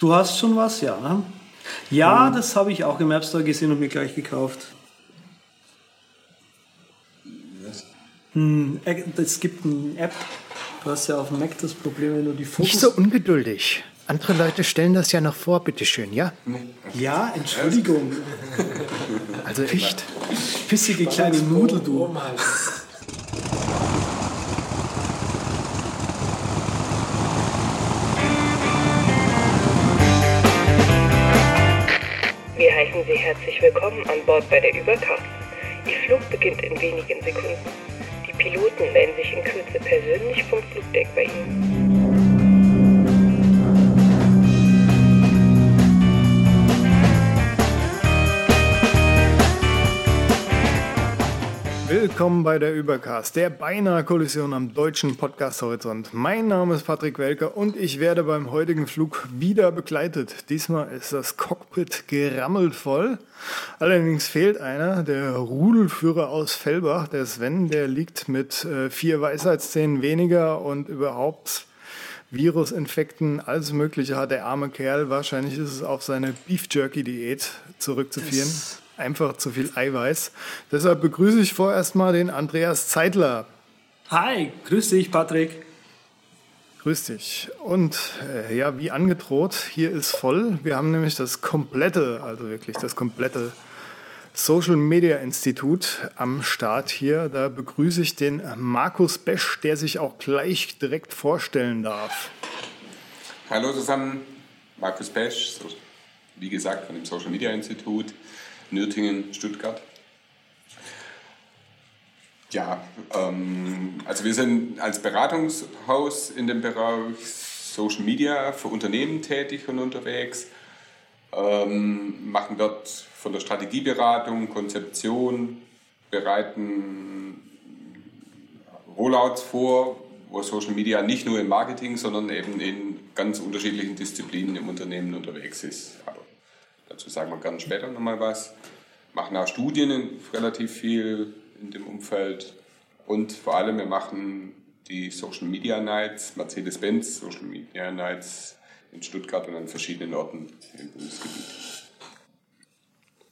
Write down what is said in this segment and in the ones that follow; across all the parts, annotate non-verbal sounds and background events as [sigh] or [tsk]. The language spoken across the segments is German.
Du hast schon was, ja. Ne? Ja, hm. das habe ich auch im App Store gesehen und mir gleich gekauft. Hm, äh, es gibt eine App, du hast ja auf dem Mac das Problem, wenn du die Fokus... Nicht so ungeduldig. Andere Leute stellen das ja noch vor, bitteschön, ja? Ja, Entschuldigung. Also echt. Pissige kleine Nudel, du. Wir heißen Sie herzlich willkommen an Bord bei der Übercast. Ihr Flug beginnt in wenigen Sekunden. Die Piloten melden sich in Kürze persönlich vom Flugdeck bei Ihnen. Willkommen bei der Übercast, der beinahe Kollision am deutschen Podcast-Horizont. Mein Name ist Patrick Welker und ich werde beim heutigen Flug wieder begleitet. Diesmal ist das Cockpit gerammelt voll. Allerdings fehlt einer, der Rudelführer aus Fellbach, der Sven, der liegt mit äh, vier Weisheitszähnen weniger und überhaupt Virusinfekten, alles Mögliche hat der arme Kerl. Wahrscheinlich ist es auf seine Beef Jerky Diät zurückzuführen. Das einfach zu viel Eiweiß. Deshalb begrüße ich vorerst mal den Andreas Zeitler. Hi, grüß dich, Patrick. Grüß dich. Und äh, ja, wie angedroht, hier ist voll. Wir haben nämlich das komplette, also wirklich das komplette Social Media Institut am Start hier. Da begrüße ich den Markus Besch, der sich auch gleich direkt vorstellen darf. Hallo zusammen, Markus Besch, wie gesagt von dem Social Media Institut. Nürtingen, Stuttgart. Ja, ähm, also wir sind als Beratungshaus in dem Bereich Social Media für Unternehmen tätig und unterwegs, ähm, machen dort von der Strategieberatung, Konzeption, bereiten Rollouts vor, wo Social Media nicht nur im Marketing, sondern eben in ganz unterschiedlichen Disziplinen im Unternehmen unterwegs ist. Dazu sagen wir gerne später nochmal was. Machen auch Studien relativ viel in dem Umfeld. Und vor allem, wir machen die Social Media Nights, Mercedes-Benz Social Media Nights in Stuttgart und an verschiedenen Orten im Bundesgebiet.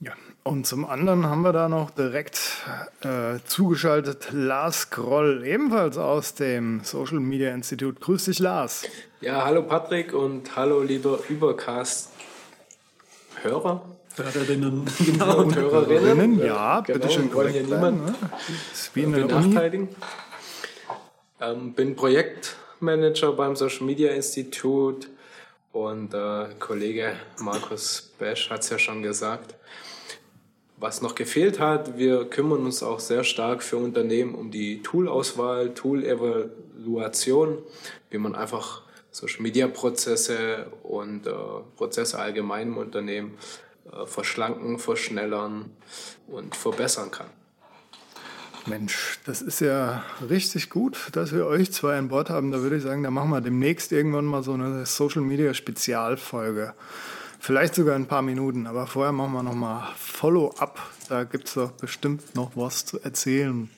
Ja, und zum anderen haben wir da noch direkt äh, zugeschaltet Lars Groll, ebenfalls aus dem Social Media Institut. Grüß dich, Lars. Ja, hallo Patrick und hallo lieber Übercast Hörer. Hörerinnen, [laughs] genau. Und Hörerinnen. Ja, genau, bitte schön wollen hier niemanden ne? benachteiligen. Ähm, bin Projektmanager beim Social Media Institut und äh, Kollege Markus Besch hat es ja schon gesagt. Was noch gefehlt hat, wir kümmern uns auch sehr stark für Unternehmen um die Toolauswahl, Tool-Evaluation, wie man einfach Social Media Prozesse und äh, Prozesse allgemein im Unternehmen äh, verschlanken, verschnellern und verbessern kann. Mensch, das ist ja richtig gut, dass wir euch zwei an Bord haben. Da würde ich sagen, da machen wir demnächst irgendwann mal so eine Social Media Spezialfolge. Vielleicht sogar ein paar Minuten, aber vorher machen wir nochmal Follow-up. Da gibt es doch bestimmt noch was zu erzählen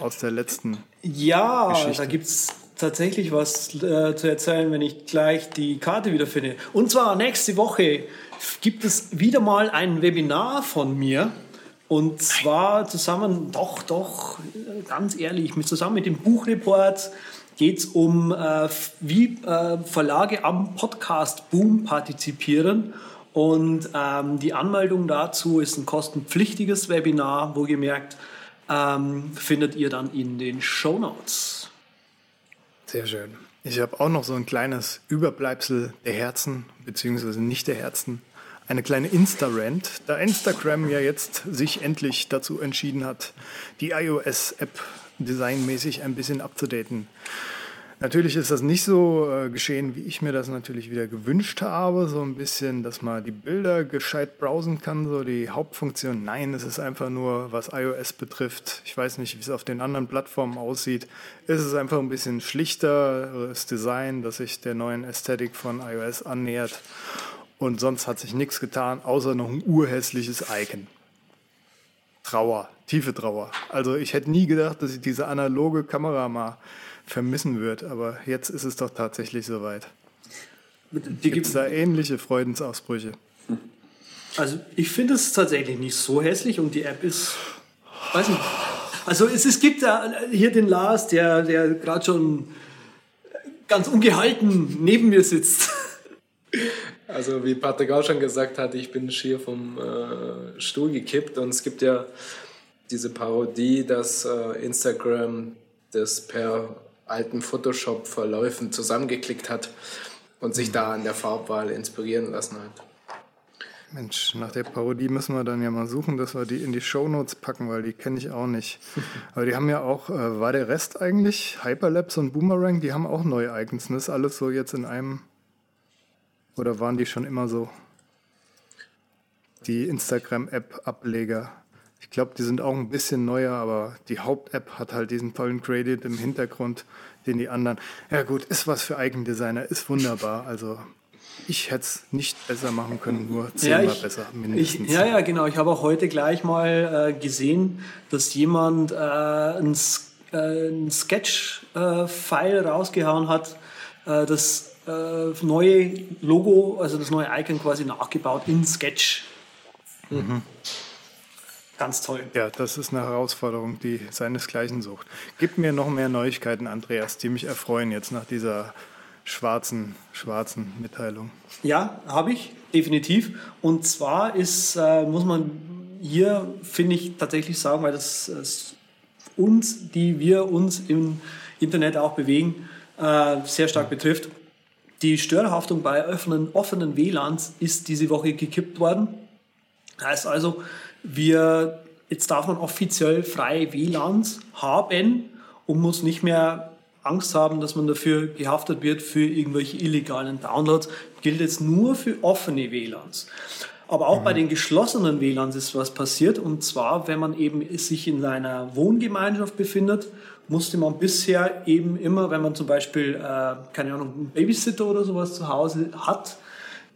aus der letzten ja, Geschichte. da gibt es tatsächlich was äh, zu erzählen, wenn ich gleich die Karte wiederfinde. Und zwar nächste Woche gibt es wieder mal ein Webinar von mir. Und zwar zusammen, doch, doch, ganz ehrlich, mit, zusammen mit dem Buchreport geht es um, äh, wie äh, Verlage am Podcast-Boom partizipieren. Und ähm, die Anmeldung dazu ist ein kostenpflichtiges Webinar, wo gemerkt, ähm, findet ihr dann in den Show Notes. Sehr schön. Ich habe auch noch so ein kleines Überbleibsel der Herzen, beziehungsweise nicht der Herzen. Eine kleine Insta-Rant, da Instagram ja jetzt sich endlich dazu entschieden hat, die iOS-App designmäßig ein bisschen abzudaten. Natürlich ist das nicht so äh, geschehen, wie ich mir das natürlich wieder gewünscht habe. So ein bisschen, dass man die Bilder gescheit browsen kann, so die Hauptfunktion. Nein, es ist einfach nur, was iOS betrifft. Ich weiß nicht, wie es auf den anderen Plattformen aussieht. Es ist einfach ein bisschen schlichteres Design, das sich der neuen Ästhetik von iOS annähert. Und sonst hat sich nichts getan, außer noch ein urhässliches Icon. Trauer, tiefe Trauer. Also ich hätte nie gedacht, dass ich diese analoge Kamera mal vermissen wird. Aber jetzt ist es doch tatsächlich soweit. Gibt es da ähnliche Freudensausbrüche? Also ich finde es tatsächlich nicht so hässlich und die App ist, weiß nicht. Also es, es gibt ja hier den Lars, der, der gerade schon ganz ungehalten neben mir sitzt. [laughs] Also wie Patrick auch schon gesagt hat, ich bin schier vom äh, Stuhl gekippt und es gibt ja diese Parodie, dass äh, Instagram das per alten Photoshop-Verläufen zusammengeklickt hat und sich da an der Farbwahl inspirieren lassen hat. Mensch, nach der Parodie müssen wir dann ja mal suchen, dass wir die in die Shownotes packen, weil die kenne ich auch nicht. [laughs] Aber die haben ja auch, äh, war der Rest eigentlich, Hyperlapse und Boomerang, die haben auch neue Icons. Das ist alles so jetzt in einem, oder waren die schon immer so? Die Instagram-App-Ableger. Ich glaube, die sind auch ein bisschen neuer, aber die Haupt-App hat halt diesen tollen Gradient im Hintergrund, den die anderen. Ja gut, ist was für Eigendesigner, ist wunderbar. Also ich hätte es nicht besser machen können, nur zehnmal ja, besser mindestens. Ich, ja, ja, genau. Ich habe auch heute gleich mal äh, gesehen, dass jemand äh, ein, äh, ein Sketch-File rausgehauen hat, äh, das äh, neue Logo, also das neue Icon quasi nachgebaut in Sketch. Mhm. Ganz toll. Ja, das ist eine Herausforderung, die seinesgleichen sucht. Gib mir noch mehr Neuigkeiten, Andreas, die mich erfreuen jetzt nach dieser schwarzen, schwarzen Mitteilung. Ja, habe ich, definitiv. Und zwar ist, äh, muss man hier, finde ich, tatsächlich sagen, weil das äh, uns, die wir uns im Internet auch bewegen, äh, sehr stark betrifft. Die Störhaftung bei offenen, offenen WLANs ist diese Woche gekippt worden. Heißt also, wir, jetzt darf man offiziell freie WLANs haben und muss nicht mehr Angst haben, dass man dafür gehaftet wird für irgendwelche illegalen Downloads. Gilt jetzt nur für offene WLANs. Aber auch mhm. bei den geschlossenen WLANs ist was passiert. Und zwar, wenn man eben sich in einer Wohngemeinschaft befindet, musste man bisher eben immer, wenn man zum Beispiel, äh, keine Ahnung, einen Babysitter oder sowas zu Hause hat,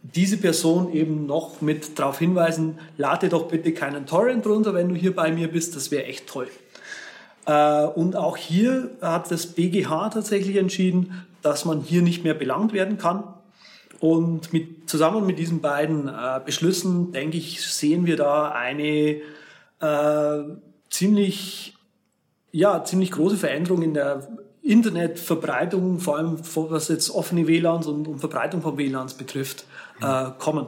diese Person eben noch mit darauf hinweisen, lade doch bitte keinen Torrent runter, wenn du hier bei mir bist, das wäre echt toll. Äh, und auch hier hat das BGH tatsächlich entschieden, dass man hier nicht mehr belangt werden kann. Und mit, zusammen mit diesen beiden äh, Beschlüssen, denke ich, sehen wir da eine äh, ziemlich, ja, ziemlich große Veränderung in der Internetverbreitung, vor allem was jetzt offene WLANs und, und Verbreitung von WLANs betrifft, äh, kommen.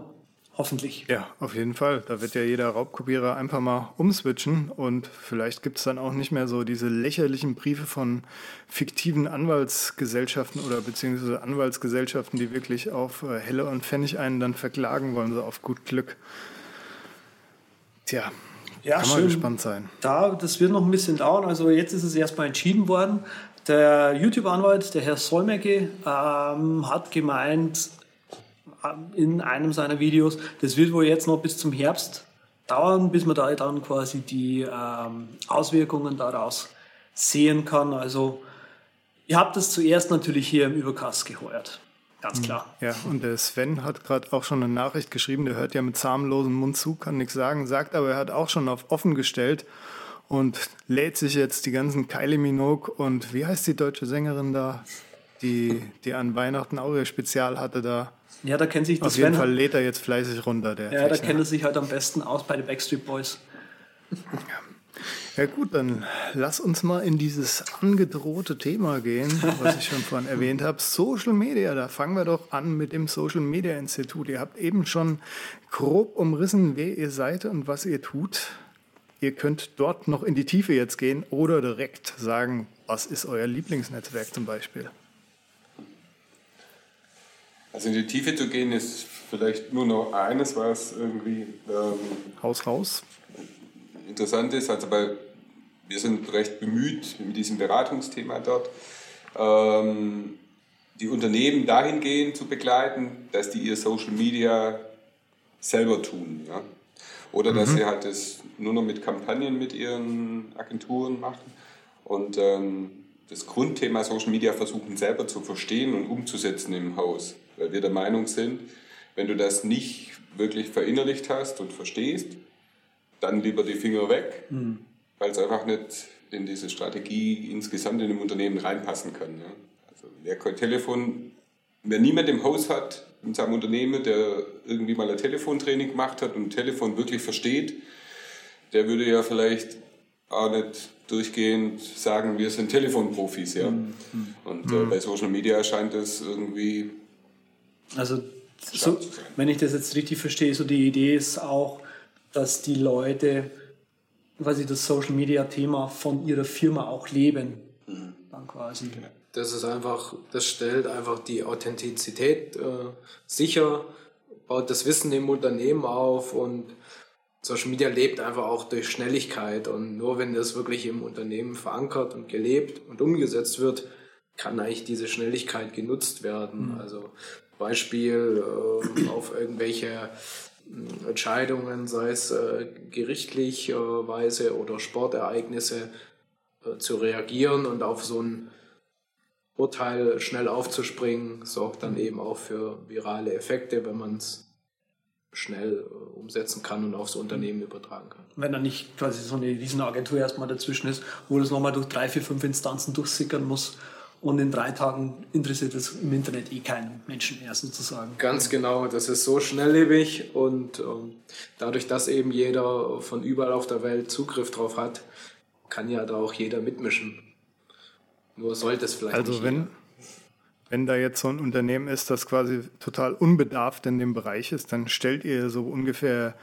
Hoffentlich. Ja, auf jeden Fall. Da wird ja jeder Raubkopierer einfach mal umswitchen und vielleicht gibt es dann auch nicht mehr so diese lächerlichen Briefe von fiktiven Anwaltsgesellschaften oder beziehungsweise Anwaltsgesellschaften, die wirklich auf äh, Helle und Pfennig einen dann verklagen wollen, so auf gut Glück. Tja, ja, kann man gespannt sein. Da, das wird noch ein bisschen dauern. Also jetzt ist es erstmal entschieden worden. Der YouTube-Anwalt, der Herr Solmecke, ähm, hat gemeint, in einem seiner Videos. Das wird wohl jetzt noch bis zum Herbst dauern, bis man da dann quasi die ähm, Auswirkungen daraus sehen kann. Also ihr habt das zuerst natürlich hier im Übercast geheuert. Ganz hm. klar. Ja, und der Sven hat gerade auch schon eine Nachricht geschrieben, der hört ja mit zahmlosem Mund zu, kann nichts sagen, sagt aber, er hat auch schon auf offen gestellt und lädt sich jetzt die ganzen Kylie Minogue und wie heißt die deutsche Sängerin da, die, die an Weihnachten auch ihr Spezial hatte da? Ja, da kennt sich das Auf jeden Fall lädt er jetzt fleißig runter. Der ja, da kennt er sich halt am besten aus bei den Backstreet Boys. Ja gut, dann lass uns mal in dieses angedrohte Thema gehen, was ich schon vorhin erwähnt habe. Social Media, da fangen wir doch an mit dem Social Media Institut. Ihr habt eben schon grob umrissen, wer ihr seid und was ihr tut. Ihr könnt dort noch in die Tiefe jetzt gehen oder direkt sagen, was ist euer Lieblingsnetzwerk zum Beispiel. Also in die Tiefe zu gehen ist vielleicht nur noch eines, was irgendwie ähm, Haus raus interessant ist. Also weil wir sind recht bemüht mit diesem Beratungsthema dort, ähm, die Unternehmen dahingehend zu begleiten, dass die ihr Social Media selber tun. Ja? Oder mhm. dass sie halt das nur noch mit Kampagnen mit ihren Agenturen machen. Und ähm, das Grundthema Social Media versuchen selber zu verstehen und umzusetzen im Haus. Weil wir der Meinung sind, wenn du das nicht wirklich verinnerlicht hast und verstehst, dann lieber die Finger weg, mhm. weil es einfach nicht in diese Strategie insgesamt in dem Unternehmen reinpassen kann. Ja. Also wer kein Telefon, wer niemand im Haus hat, in seinem Unternehmen, der irgendwie mal ein Telefontraining gemacht hat und ein Telefon wirklich versteht, der würde ja vielleicht auch nicht durchgehend sagen, wir sind Telefonprofis. Ja? Mhm. Und äh, mhm. bei Social Media scheint es irgendwie. Also, so, wenn ich das jetzt richtig verstehe, so die Idee ist auch, dass die Leute quasi das Social Media Thema von ihrer Firma auch leben. Mhm. Dann quasi. Genau. Das ist einfach, das stellt einfach die Authentizität äh, sicher, baut das Wissen im Unternehmen auf und Social Media lebt einfach auch durch Schnelligkeit und nur wenn das wirklich im Unternehmen verankert und gelebt und umgesetzt wird, kann eigentlich diese Schnelligkeit genutzt werden. Mhm. Also Beispiel äh, auf irgendwelche hm, Entscheidungen, sei es äh, gerichtlich äh, oder Sportereignisse, äh, zu reagieren und auf so ein Urteil schnell aufzuspringen, sorgt dann eben auch für virale Effekte, wenn man es schnell äh, umsetzen kann und aufs Unternehmen übertragen kann. Wenn dann nicht quasi so eine Riesenagentur erstmal dazwischen ist, wo das nochmal durch drei, vier, fünf Instanzen durchsickern muss und in drei Tagen interessiert es im Internet eh keinen Menschen mehr sozusagen. Ganz genau, das ist so schnelllebig und ähm, dadurch, dass eben jeder von überall auf der Welt Zugriff drauf hat, kann ja da auch jeder mitmischen. Nur sollte es vielleicht also nicht. Also wenn, wenn da jetzt so ein Unternehmen ist, das quasi total unbedarft in dem Bereich ist, dann stellt ihr so ungefähr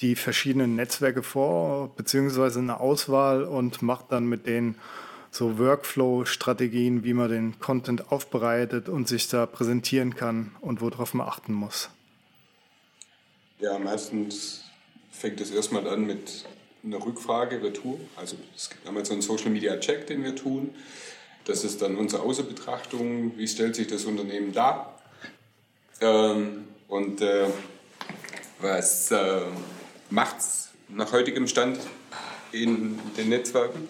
die verschiedenen Netzwerke vor, beziehungsweise eine Auswahl und macht dann mit denen so Workflow-Strategien, wie man den Content aufbereitet und sich da präsentieren kann und worauf man achten muss. Ja, meistens fängt es erstmal an mit einer Rückfrage, Retour. Also es gibt einmal so einen Social Media Check, den wir tun. Das ist dann unsere Außenbetrachtung, wie stellt sich das Unternehmen dar ähm, und äh, was äh, macht es nach heutigem Stand in den Netzwerken.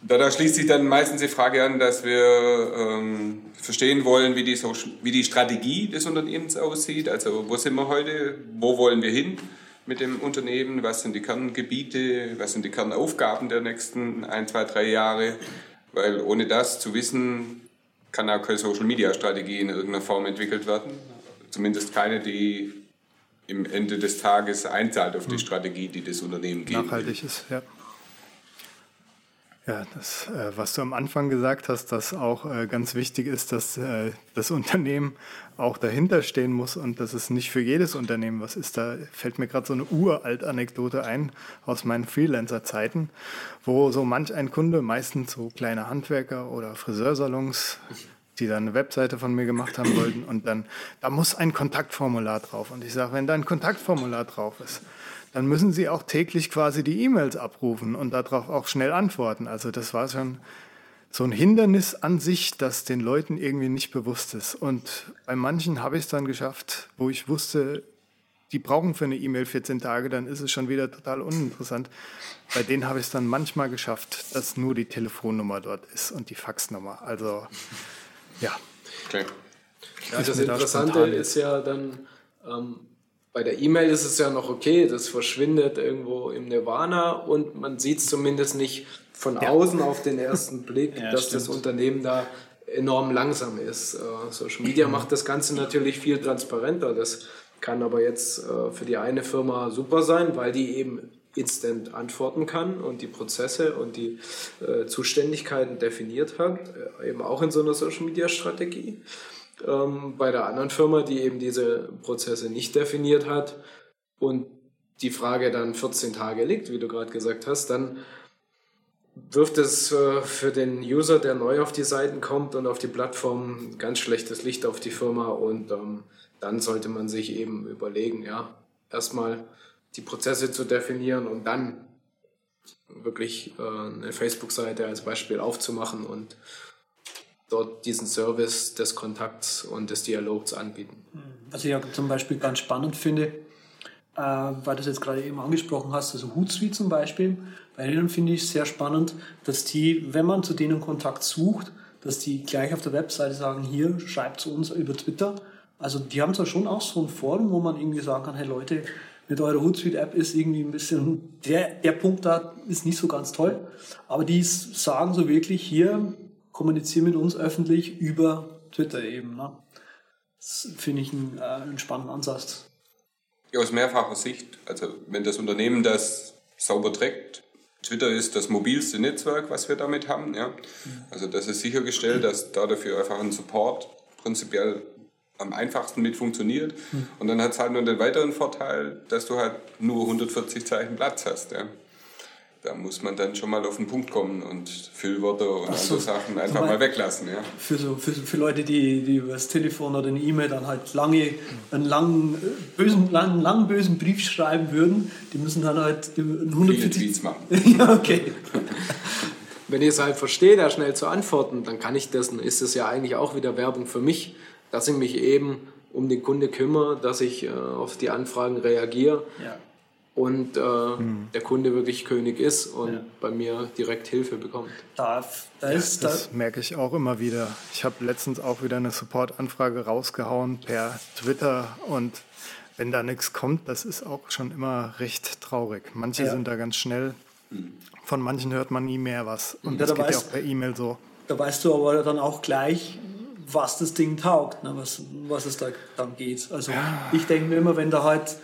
Da schließt sich dann meistens die Frage an, dass wir ähm, verstehen wollen, wie die, Social, wie die Strategie des Unternehmens aussieht. Also wo sind wir heute, wo wollen wir hin mit dem Unternehmen, was sind die Kerngebiete, was sind die Kernaufgaben der nächsten ein, zwei, drei Jahre weil ohne das zu wissen, kann auch keine Social-Media-Strategie in irgendeiner Form entwickelt werden. Zumindest keine, die im Ende des Tages einzahlt auf die hm. Strategie, die das Unternehmen geht. Nachhaltig ist, ja. Ja, das, äh, was du am Anfang gesagt hast, dass auch äh, ganz wichtig ist, dass äh, das [laughs] Unternehmen auch dahinter stehen muss und dass es nicht für jedes Unternehmen was ist. Da fällt mir gerade so eine uralt Anekdote ein aus meinen Freelancer-Zeiten, wo so manch ein Kunde, meistens so kleine Handwerker oder Friseursalons, die dann eine Webseite von mir gemacht haben wollten und dann, da muss ein Kontaktformular drauf. Und ich sage, wenn da ein Kontaktformular drauf ist, dann müssen sie auch täglich quasi die E-Mails abrufen und darauf auch schnell antworten. Also das war schon so ein Hindernis an sich, das den Leuten irgendwie nicht bewusst ist. Und bei manchen habe ich es dann geschafft, wo ich wusste, die brauchen für eine E-Mail 14 Tage, dann ist es schon wieder total uninteressant. Bei denen habe ich es dann manchmal geschafft, dass nur die Telefonnummer dort ist und die Faxnummer. Also ja. Okay. Ja, das Interessante ist ja dann, ähm, bei der E-Mail ist es ja noch okay, das verschwindet irgendwo im Nirvana und man sieht es zumindest nicht von ja. außen auf den ersten [laughs] Blick, ja, dass stimmt. das Unternehmen da enorm langsam ist. Äh, Social Media macht das Ganze natürlich viel transparenter. Das kann aber jetzt äh, für die eine Firma super sein, weil die eben instant antworten kann und die Prozesse und die äh, Zuständigkeiten definiert hat, eben auch in so einer Social Media Strategie ähm, bei der anderen Firma, die eben diese Prozesse nicht definiert hat und die Frage dann 14 Tage liegt, wie du gerade gesagt hast, dann wirft es äh, für den User, der neu auf die Seiten kommt und auf die Plattform, ganz schlechtes Licht auf die Firma und ähm, dann sollte man sich eben überlegen, ja, erstmal die Prozesse zu definieren und dann wirklich äh, eine Facebook-Seite als Beispiel aufzumachen und dort diesen Service des Kontakts und des Dialogs anbieten. Was ich ja zum Beispiel ganz spannend finde, äh, weil du es jetzt gerade eben angesprochen hast, also Hootsuite zum Beispiel, bei denen finde ich sehr spannend, dass die, wenn man zu denen Kontakt sucht, dass die gleich auf der Webseite sagen, hier, schreibt zu uns über Twitter. Also die haben zwar schon auch so ein Forum, wo man irgendwie sagen kann, hey Leute, mit eurer Hootsuite-App ist irgendwie ein bisschen, der, der Punkt da ist nicht so ganz toll, aber die sagen so wirklich hier, kommunizieren mit uns öffentlich über Twitter eben. Ne? Das finde ich einen, äh, einen spannenden Ansatz. Ja, aus mehrfacher Sicht. Also wenn das Unternehmen das sauber trägt, Twitter ist das mobilste Netzwerk, was wir damit haben. Ja? Also das ist sichergestellt, dass da dafür einfach ein Support prinzipiell am einfachsten mit funktioniert. Und dann hat es halt nur den weiteren Vorteil, dass du halt nur 140 Zeichen Platz hast. Ja? Da muss man dann schon mal auf den Punkt kommen und Füllwörter und so, andere Sachen einfach mal weglassen. Ja. Für, so, für, für Leute, die, die über das Telefon oder eine E-Mail dann halt lange, einen langen bösen, langen, langen bösen Brief schreiben würden, die müssen dann halt 140 Tweets machen. [laughs] ja, okay. [laughs] Wenn ich es halt verstehe, da schnell zu antworten, dann kann ich das, dann ist es ja eigentlich auch wieder Werbung für mich, dass ich mich eben um den Kunde kümmere, dass ich äh, auf die Anfragen reagiere. Ja und äh, hm. der Kunde wirklich König ist und ja. bei mir direkt Hilfe bekommt. Da, da ist, ja, das da merke ich auch immer wieder. Ich habe letztens auch wieder eine Support-Anfrage rausgehauen per Twitter und wenn da nichts kommt, das ist auch schon immer recht traurig. Manche ja. sind da ganz schnell, von manchen hört man nie mehr was und das da geht weißt, ja auch per E-Mail so. Da weißt du aber dann auch gleich, was das Ding taugt, ne? was, was es da dann geht. Also ich denke mir immer, wenn da halt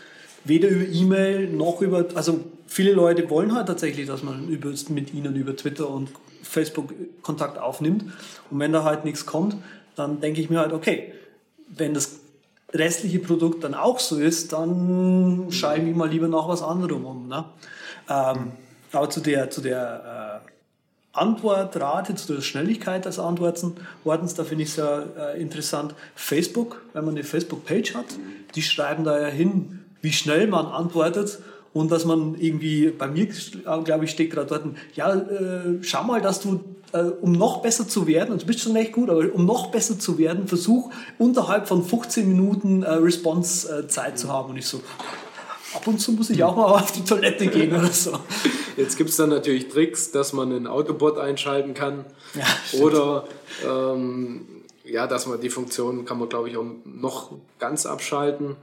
weder über E-Mail noch über, also viele Leute wollen halt tatsächlich, dass man über, mit ihnen über Twitter und Facebook Kontakt aufnimmt. Und wenn da halt nichts kommt, dann denke ich mir halt, okay, wenn das restliche Produkt dann auch so ist, dann schaue ich mal lieber nach was anderem um. Ne? Ähm, aber zu der, zu der äh, Antwortrate, zu der Schnelligkeit des Antwortens, da finde ich es ja äh, interessant. Facebook, wenn man eine Facebook-Page hat, die schreiben da ja hin, wie schnell man antwortet und dass man irgendwie, bei mir glaube ich, steht gerade dort, ja, äh, schau mal, dass du, äh, um noch besser zu werden, und du bist schon echt gut, aber um noch besser zu werden, versuch unterhalb von 15 Minuten äh, Response-Zeit zu haben. Und ich so, ab und zu muss ich auch mal auf die Toilette gehen oder so. Jetzt gibt es dann natürlich Tricks, dass man einen Autobot einschalten kann ja, oder ähm, ja, dass man die Funktion kann man glaube ich auch noch ganz abschalten.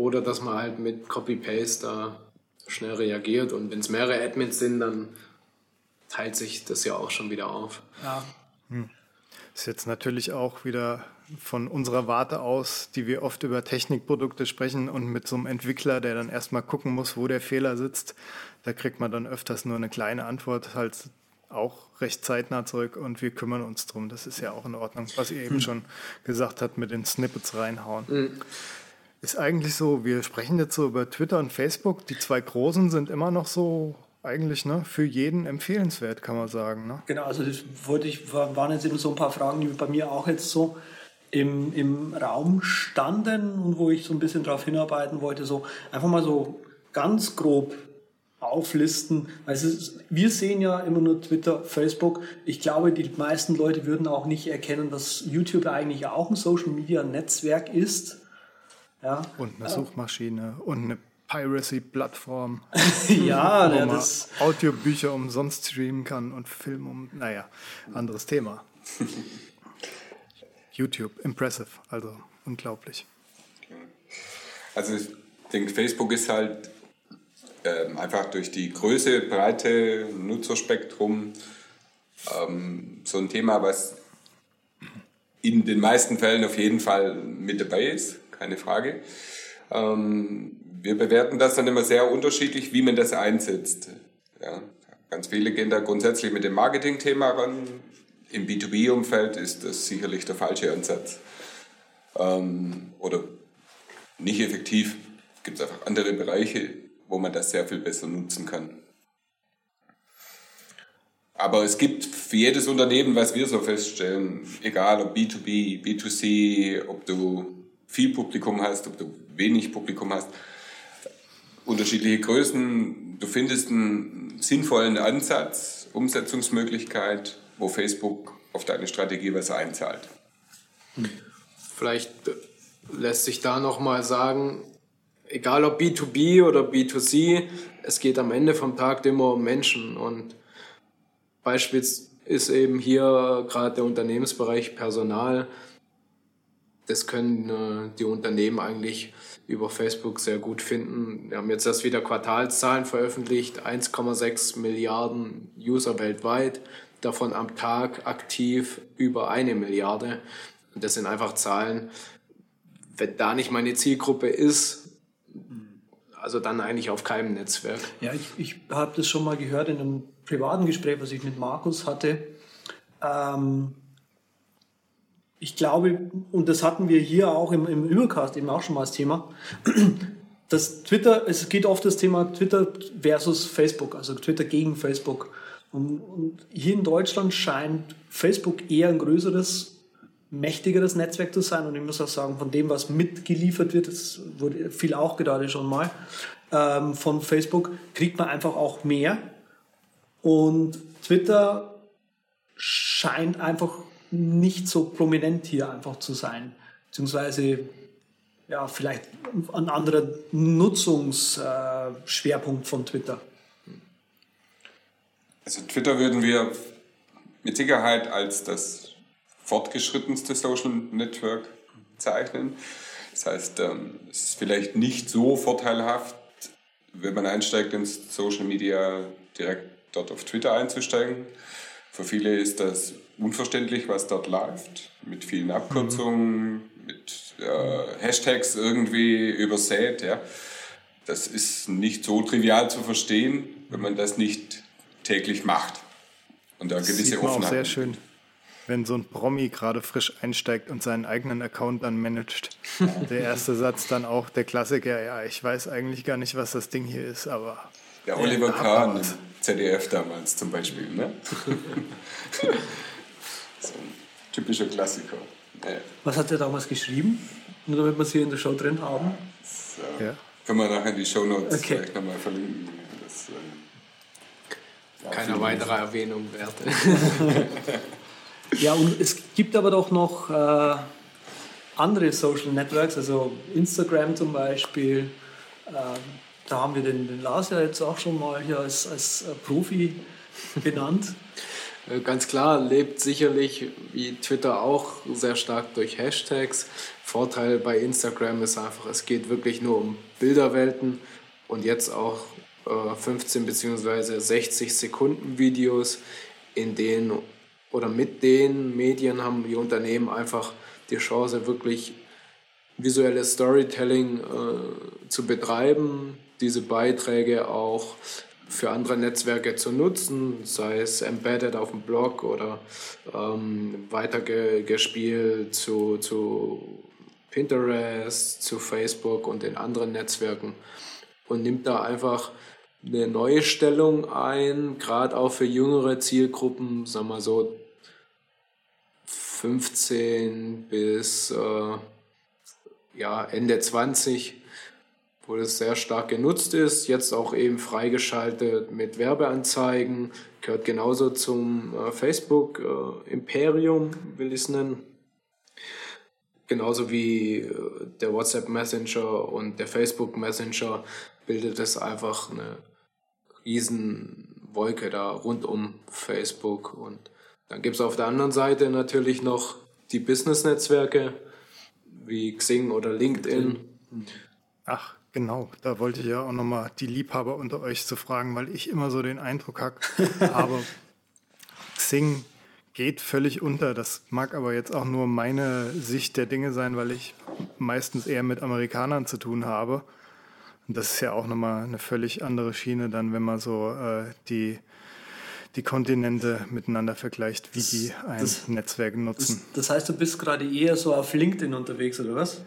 Oder dass man halt mit Copy-Paste da schnell reagiert und wenn es mehrere Admins sind, dann teilt sich das ja auch schon wieder auf. Ja. Hm. Ist jetzt natürlich auch wieder von unserer Warte aus, die wir oft über Technikprodukte sprechen und mit so einem Entwickler, der dann erstmal gucken muss, wo der Fehler sitzt, da kriegt man dann öfters nur eine kleine Antwort, halt auch recht zeitnah zurück und wir kümmern uns drum. Das ist ja auch in Ordnung, was ihr eben hm. schon gesagt habt mit den Snippets reinhauen. Hm. Ist eigentlich so, wir sprechen jetzt so über Twitter und Facebook. Die zwei großen sind immer noch so eigentlich ne, für jeden empfehlenswert, kann man sagen. Ne? Genau, also das wollte ich, waren jetzt eben so ein paar Fragen, die bei mir auch jetzt so im, im Raum standen und wo ich so ein bisschen darauf hinarbeiten wollte, so einfach mal so ganz grob auflisten. Also wir sehen ja immer nur Twitter, Facebook. Ich glaube, die meisten Leute würden auch nicht erkennen, dass YouTube eigentlich auch ein Social Media Netzwerk ist. Ja. Und eine Suchmaschine und eine Piracy-Plattform. [laughs] ja, wo ja, man das Audiobücher umsonst streamen kann und Film um. Naja, anderes Thema. [laughs] YouTube, impressive, also unglaublich. Also ich denke, Facebook ist halt ähm, einfach durch die Größe, Breite, Nutzerspektrum ähm, so ein Thema, was in den meisten Fällen auf jeden Fall mit dabei ist keine Frage. Ähm, wir bewerten das dann immer sehr unterschiedlich, wie man das einsetzt. Ja, ganz viele gehen da grundsätzlich mit dem Marketing-Thema ran. Im B2B-Umfeld ist das sicherlich der falsche Ansatz. Ähm, oder nicht effektiv. Es gibt einfach andere Bereiche, wo man das sehr viel besser nutzen kann. Aber es gibt für jedes Unternehmen, was wir so feststellen, egal ob B2B, B2C, ob du viel Publikum hast, ob du wenig Publikum hast, unterschiedliche Größen. Du findest einen sinnvollen Ansatz, Umsetzungsmöglichkeit, wo Facebook auf deine Strategie was einzahlt. Vielleicht lässt sich da nochmal sagen, egal ob B2B oder B2C, es geht am Ende vom Tag immer um Menschen und beispielsweise ist eben hier gerade der Unternehmensbereich Personal das können äh, die Unternehmen eigentlich über Facebook sehr gut finden. Wir haben jetzt erst wieder Quartalszahlen veröffentlicht, 1,6 Milliarden User weltweit, davon am Tag aktiv über eine Milliarde. Und das sind einfach Zahlen, wenn da nicht meine Zielgruppe ist, also dann eigentlich auf keinem Netzwerk. Ja, ich, ich habe das schon mal gehört in einem privaten Gespräch, was ich mit Markus hatte. Ähm, ich glaube, und das hatten wir hier auch im, im Übercast eben auch schon mal als Thema, [clears throat] dass Twitter, es geht oft das Thema Twitter versus Facebook, also Twitter gegen Facebook. Und, und hier in Deutschland scheint Facebook eher ein größeres mächtigeres Netzwerk zu sein. Und ich muss auch sagen, von dem, was mitgeliefert wird, das wurde viel auch gerade schon mal, ähm, von Facebook, kriegt man einfach auch mehr. Und Twitter scheint einfach nicht so prominent hier einfach zu sein. Beziehungsweise ja, vielleicht ein anderer Nutzungsschwerpunkt von Twitter. Also Twitter würden wir mit Sicherheit als das fortgeschrittenste Social Network zeichnen. Das heißt, ähm, es ist vielleicht nicht so vorteilhaft, wenn man einsteigt ins Social Media, direkt dort auf Twitter einzusteigen. Für viele ist das unverständlich, was dort läuft, mit vielen Abkürzungen, mhm. mit äh, Hashtags irgendwie übersät. Ja. Das ist nicht so trivial zu verstehen, wenn man das nicht täglich macht. Und da gewisse Sieht man Offenheit. Auch sehr schön wenn so ein Promi gerade frisch einsteigt und seinen eigenen Account dann managt. Der erste Satz dann auch der Klassiker, ja, ich weiß eigentlich gar nicht, was das Ding hier ist, aber... Der Oliver Kahn im ZDF damals zum Beispiel, ne? [laughs] so ein typischer Klassiker. Ja. Was hat er damals geschrieben? Nur damit wir es hier in der Show drin haben. So. Ja. Können wir nachher in die Show Notes okay. vielleicht nochmal verlinken. Das, äh, ja, Keine weitere Erwähnung wert. Ja, und es gibt aber doch noch äh, andere Social Networks, also Instagram zum Beispiel. Äh, da haben wir den, den Lars ja jetzt auch schon mal hier als, als äh, Profi benannt. Äh, ganz klar, lebt sicherlich wie Twitter auch sehr stark durch Hashtags. Vorteil bei Instagram ist einfach, es geht wirklich nur um Bilderwelten und jetzt auch 15 bzw. 60 Sekunden Videos, in denen oder mit den Medien haben die Unternehmen einfach die Chance, wirklich visuelles Storytelling äh, zu betreiben, diese Beiträge auch für andere Netzwerke zu nutzen, sei es embedded auf dem Blog oder ähm, weitergespielt zu, zu Pinterest, zu Facebook und den anderen Netzwerken und nimmt da einfach eine neue Stellung ein, gerade auch für jüngere Zielgruppen, sagen wir so 15 bis äh, ja, Ende 20, wo das sehr stark genutzt ist. Jetzt auch eben freigeschaltet mit Werbeanzeigen, gehört genauso zum äh, Facebook-Imperium, äh, will ich es nennen. Genauso wie äh, der WhatsApp Messenger und der Facebook Messenger bildet es einfach eine Riesenwolke da rund um Facebook und dann gibt es auf der anderen Seite natürlich noch die Business-Netzwerke wie Xing oder LinkedIn. Ach, genau. Da wollte ich ja auch nochmal die Liebhaber unter euch zu fragen, weil ich immer so den Eindruck [laughs] habe, Xing geht völlig unter. Das mag aber jetzt auch nur meine Sicht der Dinge sein, weil ich meistens eher mit Amerikanern zu tun habe. Und das ist ja auch nochmal eine völlig andere Schiene, dann wenn man so äh, die die Kontinente miteinander vergleicht, wie die ein das, Netzwerk nutzen. Das, das, heißt, du bist gerade eher so auf LinkedIn unterwegs, oder was?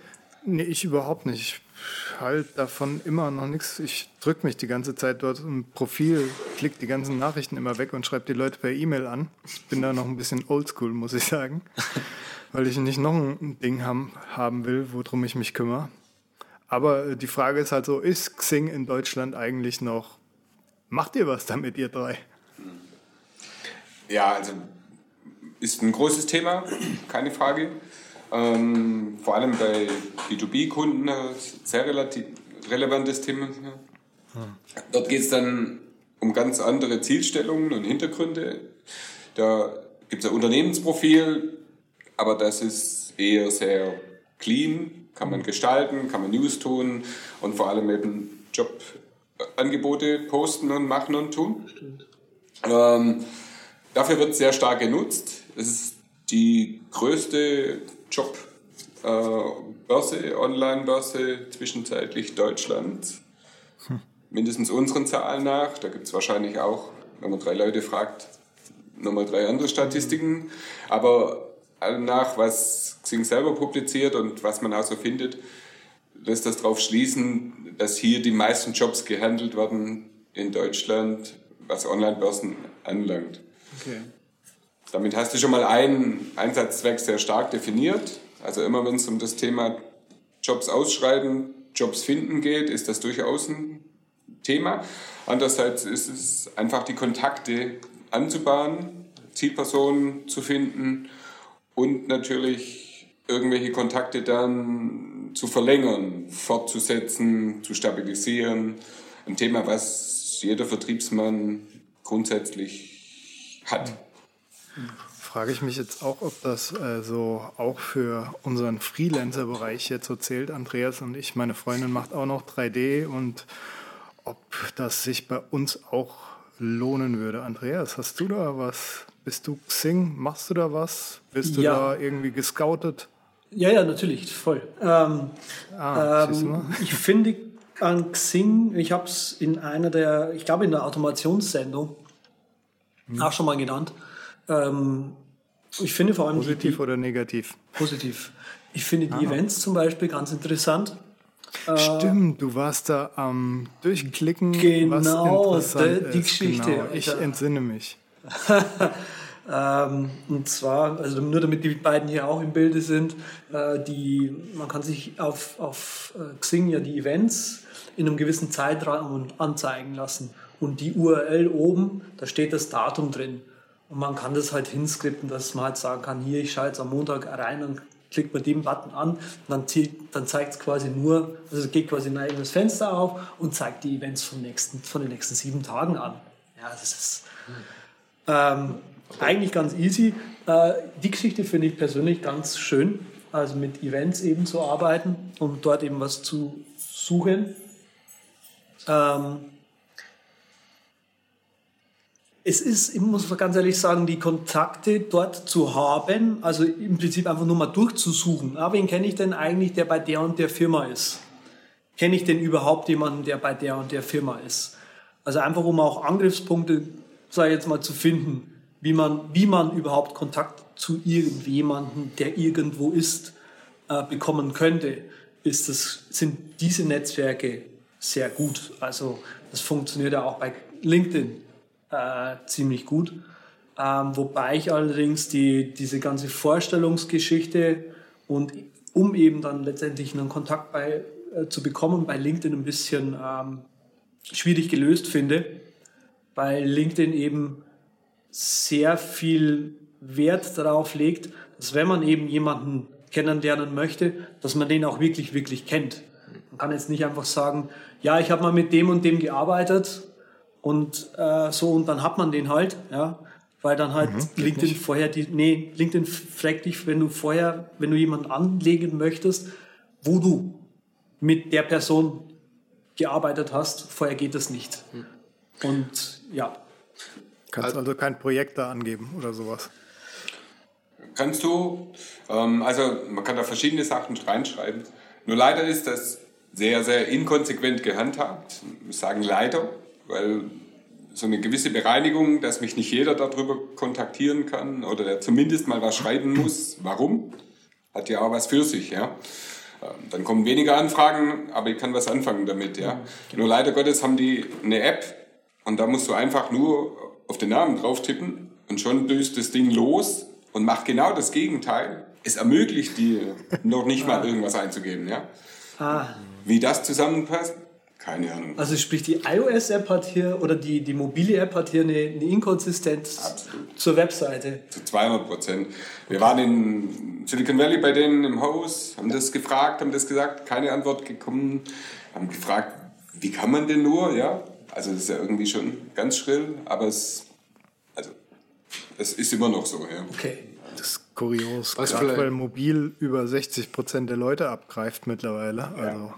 Nee, ich überhaupt nicht. Ich halte davon immer noch nichts. Ich drücke mich die ganze Zeit dort im Profil, klicke die ganzen Nachrichten immer weg und schreibe die Leute per E-Mail an. Ich bin da noch ein bisschen oldschool, muss ich sagen, [laughs] weil ich nicht noch ein Ding haben, haben will, worum ich mich kümmere. Aber die Frage ist halt so, ist Xing in Deutschland eigentlich noch, macht ihr was damit, ihr drei? Ja, also ist ein großes Thema, keine Frage. Ähm, vor allem bei B2B-Kunden ein sehr relativ, relevantes Thema. Dort geht es dann um ganz andere Zielstellungen und Hintergründe. Da gibt es ein Unternehmensprofil, aber das ist eher sehr clean, kann man gestalten, kann man News tun und vor allem eben Jobangebote posten und machen und tun. Ähm, Dafür wird sehr stark genutzt. Es ist die größte äh, Börse, Online-Börse, zwischenzeitlich Deutschland. Hm. Mindestens unseren Zahlen nach. Da gibt es wahrscheinlich auch, wenn man drei Leute fragt, nochmal drei andere Statistiken. Aber nach, was Xing selber publiziert und was man auch so findet, lässt das darauf schließen, dass hier die meisten Jobs gehandelt werden in Deutschland, was Online-Börsen anlangt. Okay. Damit hast du schon mal einen Einsatzzweck sehr stark definiert. Also immer wenn es um das Thema Jobs ausschreiben, Jobs finden geht, ist das durchaus ein Thema. Andererseits ist es einfach die Kontakte anzubahnen, Zielpersonen zu finden und natürlich irgendwelche Kontakte dann zu verlängern, fortzusetzen, zu stabilisieren. Ein Thema, was jeder Vertriebsmann grundsätzlich hat. Frage ich mich jetzt auch, ob das äh, so auch für unseren Freelancer-Bereich jetzt so zählt. Andreas und ich, meine Freundin macht auch noch 3D und ob das sich bei uns auch lohnen würde. Andreas, hast du da was? Bist du Xing? Machst du da was? Bist du ja. da irgendwie gescoutet? Ja, ja, natürlich, voll. Ähm, ah, ähm, ich finde an Xing, ich habe es in einer der, ich glaube in der Automationssendung hm. auch schon mal genannt. Ähm, ich finde vor allem. Positiv die, oder negativ? Positiv. Ich finde die ah. Events zum Beispiel ganz interessant. Äh, Stimmt, du warst da am Durchklicken. Genau, was die, Geschichte. Genau, ich entsinne mich. [laughs] ähm, und zwar, also nur damit die beiden hier auch im Bilde sind, äh, die, man kann sich auf, auf äh, Xing ja die Events in einem gewissen Zeitraum anzeigen lassen. Und die URL oben, da steht das Datum drin. Und man kann das halt hinskripten, dass man halt sagen kann, hier, ich schalte es am Montag rein und klickt man den Button an, dann, dann zeigt es quasi nur, also geht quasi ein eigenes Fenster auf und zeigt die Events vom nächsten, von den nächsten sieben Tagen an. Ja, das ist ähm, eigentlich ganz easy. Äh, die Geschichte finde ich persönlich ganz schön, also mit Events eben zu arbeiten und dort eben was zu suchen. Ähm, es ist, ich muss ganz ehrlich sagen, die Kontakte dort zu haben, also im Prinzip einfach nur mal durchzusuchen. Ah, wen kenne ich denn eigentlich, der bei der und der Firma ist? Kenne ich denn überhaupt jemanden, der bei der und der Firma ist? Also einfach, um auch Angriffspunkte, sage ich jetzt mal, zu finden, wie man, wie man überhaupt Kontakt zu irgendjemandem, der irgendwo ist, äh, bekommen könnte, ist das, sind diese Netzwerke sehr gut. Also das funktioniert ja auch bei LinkedIn äh, ziemlich gut. Ähm, wobei ich allerdings die, diese ganze Vorstellungsgeschichte und um eben dann letztendlich einen Kontakt bei, äh, zu bekommen, bei LinkedIn ein bisschen ähm, schwierig gelöst finde, weil LinkedIn eben sehr viel Wert darauf legt, dass wenn man eben jemanden kennenlernen möchte, dass man den auch wirklich, wirklich kennt. Man kann jetzt nicht einfach sagen, ja, ich habe mal mit dem und dem gearbeitet und äh, so und dann hat man den halt, ja, weil dann halt mhm, LinkedIn nicht. vorher die, nee, LinkedIn fragt dich, wenn du vorher, wenn du jemanden anlegen möchtest, wo du mit der Person gearbeitet hast, vorher geht das nicht. Mhm. Und ja. Kannst also kein Projekt da angeben oder sowas? Kannst du. Ähm, also man kann da verschiedene Sachen reinschreiben. Nur leider ist das sehr, sehr inkonsequent gehandhabt. Wir sagen leider weil so eine gewisse Bereinigung, dass mich nicht jeder darüber kontaktieren kann oder der zumindest mal was schreiben muss. Warum? Hat ja auch was für sich, ja. Ähm, dann kommen weniger Anfragen, aber ich kann was anfangen damit, ja. Nur leider Gottes haben die eine App und da musst du einfach nur auf den Namen drauf tippen und schon löst das Ding los und macht genau das Gegenteil. Es ermöglicht dir noch nicht mal irgendwas einzugeben, ja. Ah. Wie das zusammenpasst, keine Ahnung. Also sprich, die iOS-App hat hier, oder die, die mobile App hat hier eine, eine Inkonsistenz Absolut. zur Webseite. Zu 200 Prozent. Wir waren in Silicon Valley bei denen im Haus, haben das gefragt, haben das gesagt, keine Antwort gekommen, haben gefragt, wie kann man denn nur, ja? Also das ist ja irgendwie schon ganz schrill, aber es, also, es ist immer noch so, ja. Okay. Das ist kurios, gerade weil mobil über 60 Prozent der Leute abgreift mittlerweile. Also. Ja.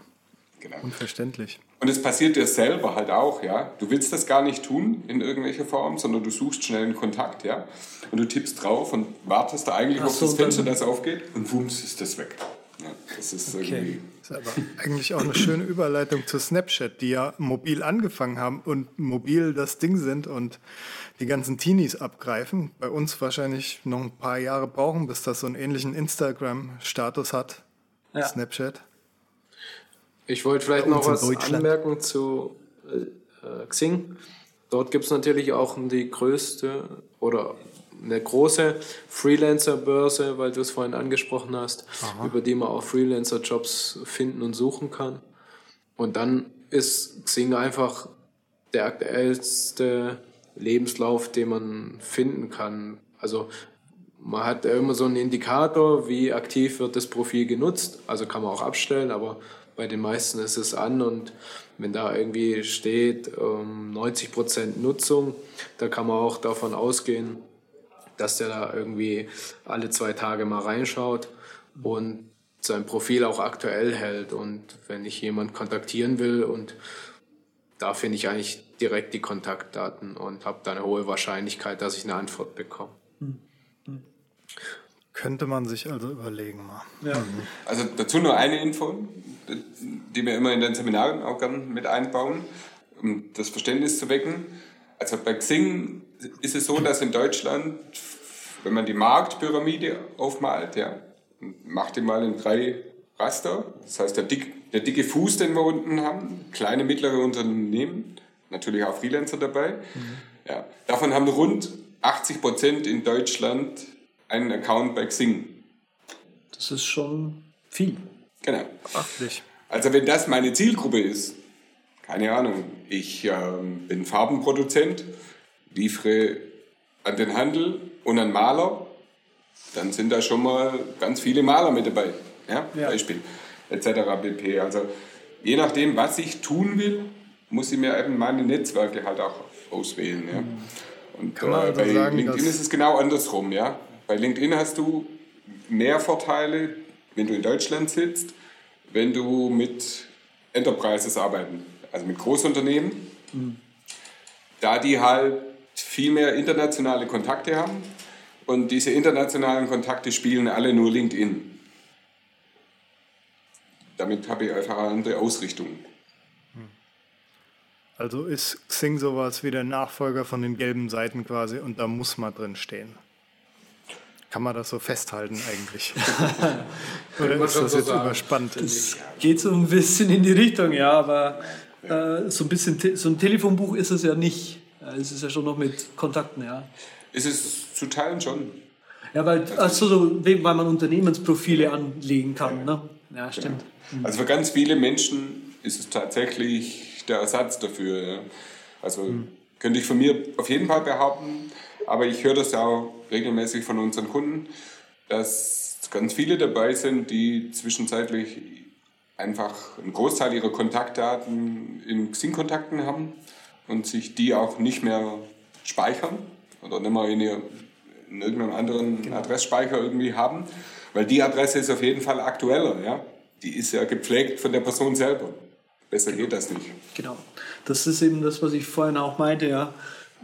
Genau. Unverständlich. Und es passiert dir selber halt auch, ja. Du willst das gar nicht tun in irgendwelcher Form, sondern du suchst schnell einen Kontakt, ja. Und du tippst drauf und wartest da eigentlich Ach auf so, das Fenster, das aufgeht und wumms ist das weg. Ja, das ist okay. irgendwie. Das ist aber eigentlich auch eine schöne Überleitung zu Snapchat, die ja mobil angefangen haben und mobil das Ding sind und die ganzen Teenies abgreifen. Bei uns wahrscheinlich noch ein paar Jahre brauchen, bis das so einen ähnlichen Instagram-Status hat. Ja. Snapchat. Ich wollte vielleicht noch was anmerken zu äh, Xing. Dort gibt es natürlich auch die größte oder eine große Freelancer-Börse, weil du es vorhin angesprochen hast, Aha. über die man auch Freelancer-Jobs finden und suchen kann. Und dann ist Xing einfach der aktuellste Lebenslauf, den man finden kann. Also man hat immer so einen Indikator, wie aktiv wird das Profil genutzt. Also kann man auch abstellen, aber bei den meisten ist es an und wenn da irgendwie steht 90 ähm, Prozent Nutzung, da kann man auch davon ausgehen, dass der da irgendwie alle zwei Tage mal reinschaut und sein Profil auch aktuell hält. Und wenn ich jemand kontaktieren will und da finde ich eigentlich direkt die Kontaktdaten und habe da eine hohe Wahrscheinlichkeit, dass ich eine Antwort bekomme. Könnte man sich also überlegen mal. Ja. Also dazu nur eine Info, die wir immer in den Seminaren auch gerne mit einbauen, um das Verständnis zu wecken. Also bei Xing ist es so, dass in Deutschland, wenn man die Marktpyramide aufmalt, ja, macht die mal in drei Raster, das heißt der, dick, der dicke Fuß, den wir unten haben, kleine, mittlere Unternehmen, natürlich auch Freelancer dabei. Mhm. Ja, davon haben rund 80 Prozent in Deutschland einen Account bei Xing. Das ist schon viel. Genau. Beachtlich. Also wenn das meine Zielgruppe ist, keine Ahnung, ich äh, bin Farbenproduzent, liefere an den Handel und an Maler, dann sind da schon mal ganz viele Maler mit dabei. Ja, ja. Beispiel, etc. pp. Also je nachdem, was ich tun will, muss ich mir eben meine Netzwerke halt auch auswählen. Ja. Mhm. Und äh, also bei sagen, LinkedIn ist es genau andersrum. Ja. Bei LinkedIn hast du mehr Vorteile, wenn du in Deutschland sitzt, wenn du mit Enterprises arbeiten, also mit Großunternehmen, mhm. da die halt viel mehr internationale Kontakte haben und diese internationalen Kontakte spielen alle nur LinkedIn. Damit habe ich einfach eine andere Ausrichtung. Also ist Xing sowas wie der Nachfolger von den gelben Seiten quasi und da muss man drin stehen. Kann man das so festhalten eigentlich? [laughs] Oder ist das so jetzt sagen. überspannt? Das geht so ein bisschen in die Richtung, ja, aber äh, so ein bisschen so ein Telefonbuch ist es ja nicht. Es ist ja schon noch mit Kontakten, ja. Ist es zu teilen schon. Ja, weil, also so, weil man Unternehmensprofile anlegen kann. Ne? Ja, stimmt. Ja. Also für ganz viele Menschen ist es tatsächlich der Ersatz dafür. Ja. Also hm. könnte ich von mir auf jeden Fall behaupten, aber ich höre das ja auch regelmäßig von unseren Kunden, dass ganz viele dabei sind, die zwischenzeitlich einfach einen Großteil ihrer Kontaktdaten in Xing-Kontakten haben und sich die auch nicht mehr speichern oder nicht mehr in, ihr, in irgendeinem anderen genau. Adressspeicher irgendwie haben, weil die Adresse ist auf jeden Fall aktueller. Ja? Die ist ja gepflegt von der Person selber. Besser genau. geht das nicht. Genau. Das ist eben das, was ich vorhin auch meinte. Ja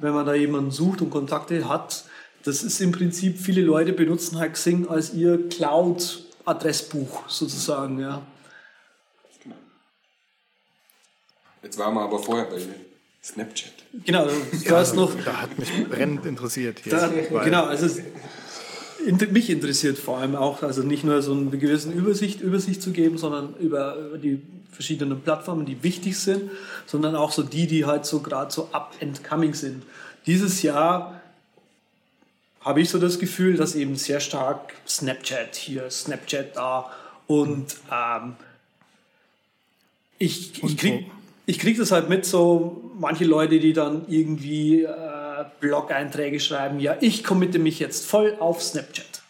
wenn man da jemanden sucht und Kontakte hat, das ist im Prinzip, viele Leute benutzen halt Xing als ihr Cloud-Adressbuch sozusagen, ja. Jetzt waren wir aber vorher bei Snapchat. Genau, du ja, hast noch. Da hat mich brennend interessiert hier. Da, genau, also mich interessiert vor allem auch, also nicht nur so eine gewisse Übersicht, Übersicht zu geben, sondern über, über die verschiedenen Plattformen, die wichtig sind, sondern auch so die, die halt so gerade so up and coming sind. Dieses Jahr habe ich so das Gefühl, dass eben sehr stark Snapchat hier, Snapchat da und ähm, ich, ich kriege ich krieg das halt mit, so manche Leute, die dann irgendwie äh, Blog-Einträge schreiben, ja, ich committe mich jetzt voll auf Snapchat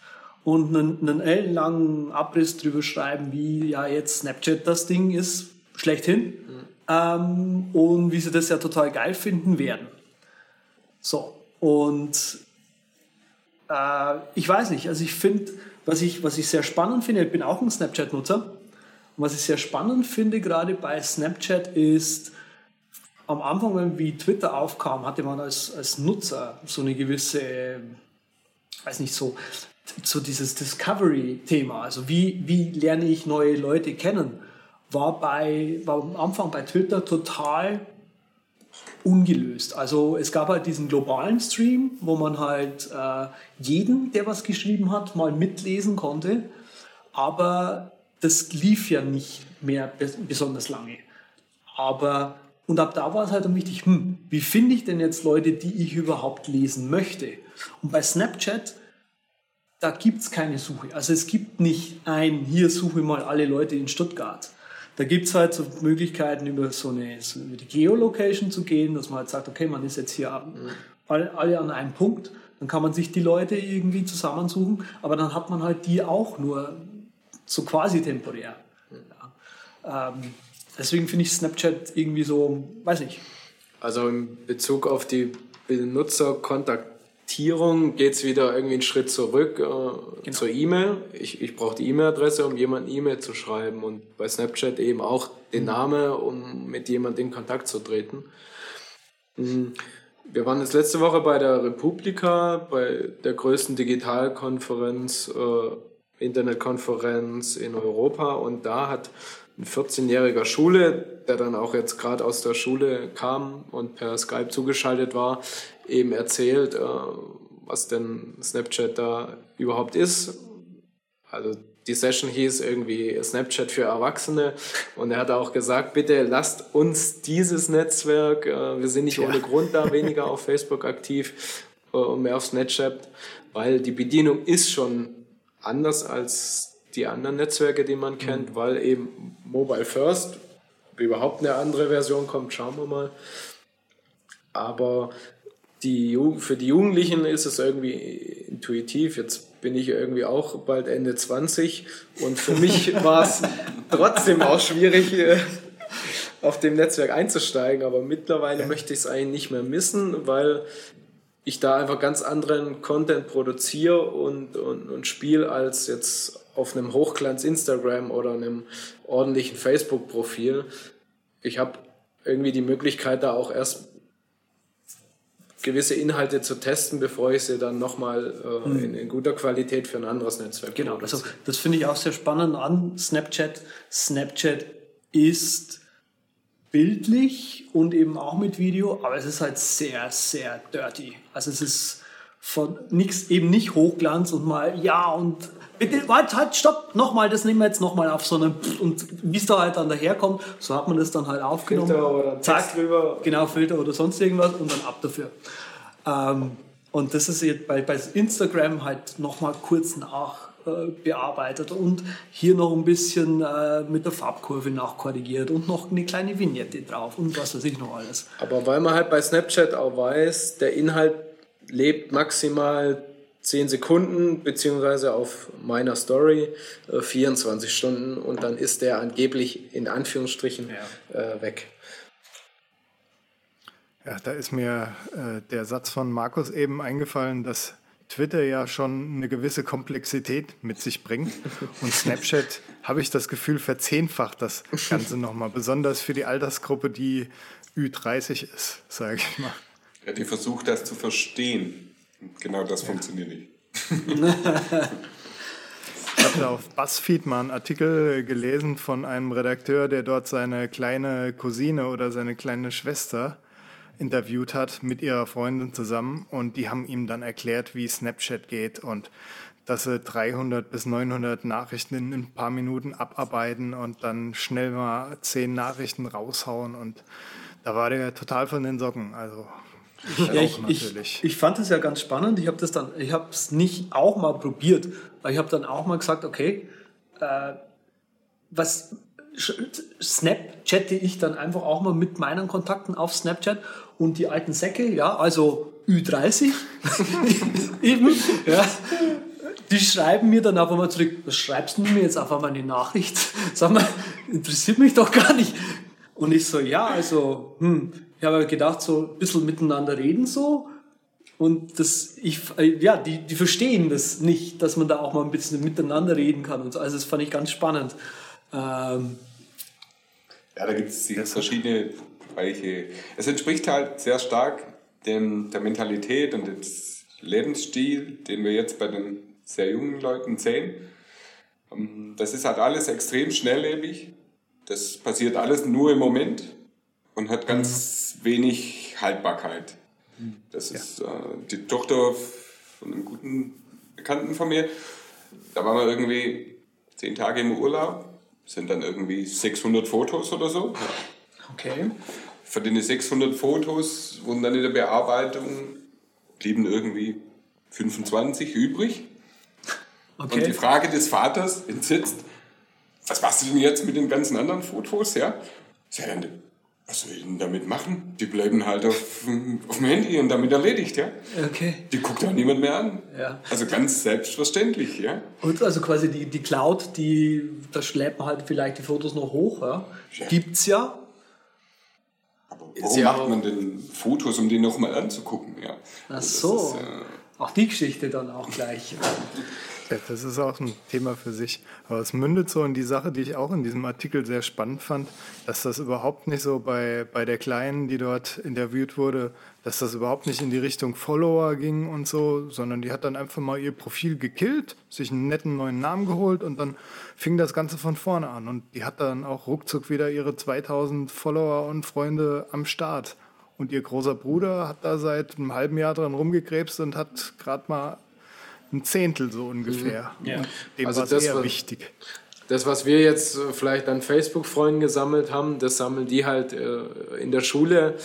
und einen, einen ellenlangen Abriss drüber schreiben, wie ja jetzt Snapchat das Ding ist, schlechthin mhm. ähm, und wie sie das ja total geil finden werden. So, und äh, ich weiß nicht, also ich finde, was ich, was ich sehr spannend finde, ich bin auch ein Snapchat-Nutzer, und was ich sehr spannend finde, gerade bei Snapchat, ist, am Anfang, wie Twitter aufkam, hatte man als, als Nutzer so eine gewisse, weiß nicht so, so dieses Discovery-Thema, also wie, wie lerne ich neue Leute kennen, war, bei, war am Anfang bei Twitter total ungelöst. Also es gab halt diesen globalen Stream, wo man halt äh, jeden, der was geschrieben hat, mal mitlesen konnte. Aber das lief ja nicht mehr besonders lange. Aber und ab da war es halt dann wichtig, hm, wie finde ich denn jetzt Leute, die ich überhaupt lesen möchte? Und bei Snapchat, da gibt es keine Suche. Also es gibt nicht ein, hier suche mal alle Leute in Stuttgart. Da gibt es halt so Möglichkeiten, über so eine, über die Geolocation zu gehen, dass man halt sagt, okay, man ist jetzt hier mhm. alle, alle an einem Punkt. Dann kann man sich die Leute irgendwie zusammensuchen, aber dann hat man halt die auch nur so quasi temporär. Ja. Ähm, deswegen finde ich Snapchat irgendwie so, weiß nicht. Also in Bezug auf die Benutzerkontaktierung geht es wieder irgendwie einen Schritt zurück äh, genau. zur E-Mail. Ich, ich brauche die E-Mail-Adresse, um jemandem E-Mail zu schreiben und bei Snapchat eben auch den mhm. Namen, um mit jemandem in Kontakt zu treten. Mhm. Wir waren jetzt letzte Woche bei der Republika, bei der größten Digitalkonferenz äh, Internetkonferenz in Europa und da hat ein 14-jähriger Schule, der dann auch jetzt gerade aus der Schule kam und per Skype zugeschaltet war, eben erzählt, äh, was denn Snapchat da überhaupt ist. Also die Session hieß irgendwie Snapchat für Erwachsene und er hat auch gesagt, bitte lasst uns dieses Netzwerk, äh, wir sind nicht ja. ohne Grund da weniger auf Facebook aktiv äh, und mehr auf Snapchat, weil die Bedienung ist schon anders als die anderen Netzwerke, die man kennt, mhm. weil eben Mobile First überhaupt eine andere Version kommt, schauen wir mal. Aber die, für die Jugendlichen ist es irgendwie intuitiv. Jetzt bin ich irgendwie auch bald Ende 20 und für mich [laughs] war es trotzdem auch schwierig, äh, auf dem Netzwerk einzusteigen. Aber mittlerweile möchte ich es eigentlich nicht mehr missen, weil ich da einfach ganz anderen Content produziere und, und, und spiele als jetzt auf einem Hochglanz Instagram oder einem ordentlichen Facebook-Profil. Ich habe irgendwie die Möglichkeit, da auch erst gewisse Inhalte zu testen, bevor ich sie dann nochmal äh, mhm. in, in, guter Qualität für ein anderes Netzwerk Genau, also das finde ich auch sehr spannend an Snapchat. Snapchat ist bildlich und eben auch mit Video, aber es ist halt sehr, sehr dirty. Also es ist von nichts, eben nicht Hochglanz und mal, ja und warte, halt, stopp, nochmal, das nehmen wir jetzt nochmal auf so eine, und wie es da halt dann daherkommt, so hat man das dann halt aufgenommen. Filter oder Zack, drüber. Genau, Filter oder sonst irgendwas und dann ab dafür. Ähm, und das ist jetzt bei, bei Instagram halt nochmal kurz nach äh, bearbeitet und hier noch ein bisschen äh, mit der Farbkurve nachkorrigiert und noch eine kleine Vignette drauf und was weiß ich noch alles. Aber weil man halt bei Snapchat auch weiß, der Inhalt lebt maximal 10 Sekunden, beziehungsweise auf meiner Story äh, 24 Stunden und dann ist der angeblich in Anführungsstrichen ja. äh, weg. Ja, da ist mir äh, der Satz von Markus eben eingefallen, dass Twitter ja schon eine gewisse Komplexität mit sich bringt. Und Snapchat, [laughs] habe ich das Gefühl, verzehnfacht das Ganze nochmal. Besonders für die Altersgruppe, die Ü30 ist, sage ich mal. Ja, die versucht das zu verstehen. Genau das ja. funktioniert nicht. Ich habe auf BuzzFeed mal einen Artikel gelesen von einem Redakteur, der dort seine kleine Cousine oder seine kleine Schwester interviewt hat mit ihrer Freundin zusammen und die haben ihm dann erklärt, wie Snapchat geht und dass sie 300 bis 900 Nachrichten in ein paar Minuten abarbeiten und dann schnell mal zehn Nachrichten raushauen und da war der total von den Socken. Also ja, ich, ich, ich, fand es ja ganz spannend. Ich habe das dann, ich habe es nicht auch mal probiert, weil ich habe dann auch mal gesagt, okay, äh, was Snapchatte ich dann einfach auch mal mit meinen Kontakten auf Snapchat und die alten Säcke, ja, also Ü30 [laughs] eben, ja, die schreiben mir dann auf einmal zurück, was schreibst du mir jetzt auf einmal eine Nachricht? [laughs] Sag mal, interessiert mich doch gar nicht. Und ich so, ja, also, hm, ich habe gedacht, so ein bisschen miteinander reden so. Und das, ich, ja, die, die verstehen das nicht, dass man da auch mal ein bisschen miteinander reden kann und so. Also das fand ich ganz spannend. Ähm, ja, da gibt es verschiedene Bereiche. Es entspricht halt sehr stark dem, der Mentalität und dem Lebensstil, den wir jetzt bei den sehr jungen Leuten sehen. Ähm, das ist halt alles extrem schnelllebig. Das passiert alles nur im Moment und hat ganz mhm. Wenig Haltbarkeit. Das ist ja. äh, die Tochter von einem guten Bekannten von mir. Da waren wir irgendwie zehn Tage im Urlaub, sind dann irgendwie 600 Fotos oder so. Okay. Von den 600 Fotos wurden dann in der Bearbeitung blieben irgendwie 25 übrig. Okay. Und die Frage des Vaters entsetzt, was machst du denn jetzt mit den ganzen anderen Fotos? Ja? ja was soll ich denn damit machen? Die bleiben halt auf, auf dem Handy und damit erledigt, ja. Okay. Die guckt auch niemand mehr an. Ja. Also ganz selbstverständlich, ja. Und also quasi die, die Cloud, die, da schleppt man halt vielleicht die Fotos noch hoch, ja. ja. Gibt's ja. Aber warum ja macht man denn Fotos, um die nochmal anzugucken, ja? Ach so. Ist, äh, auch die Geschichte dann auch gleich. [laughs] Das ist auch ein Thema für sich. Aber es mündet so in die Sache, die ich auch in diesem Artikel sehr spannend fand, dass das überhaupt nicht so bei, bei der Kleinen, die dort interviewt wurde, dass das überhaupt nicht in die Richtung Follower ging und so, sondern die hat dann einfach mal ihr Profil gekillt, sich einen netten neuen Namen geholt und dann fing das Ganze von vorne an. Und die hat dann auch ruckzuck wieder ihre 2000 Follower und Freunde am Start. Und ihr großer Bruder hat da seit einem halben Jahr dran rumgekrebst und hat gerade mal ein Zehntel so ungefähr. Mhm. Ja. Dem also war das eher wichtig. Das, was wir jetzt äh, vielleicht an Facebook-Freunden gesammelt haben, das sammeln die halt äh, in der Schule.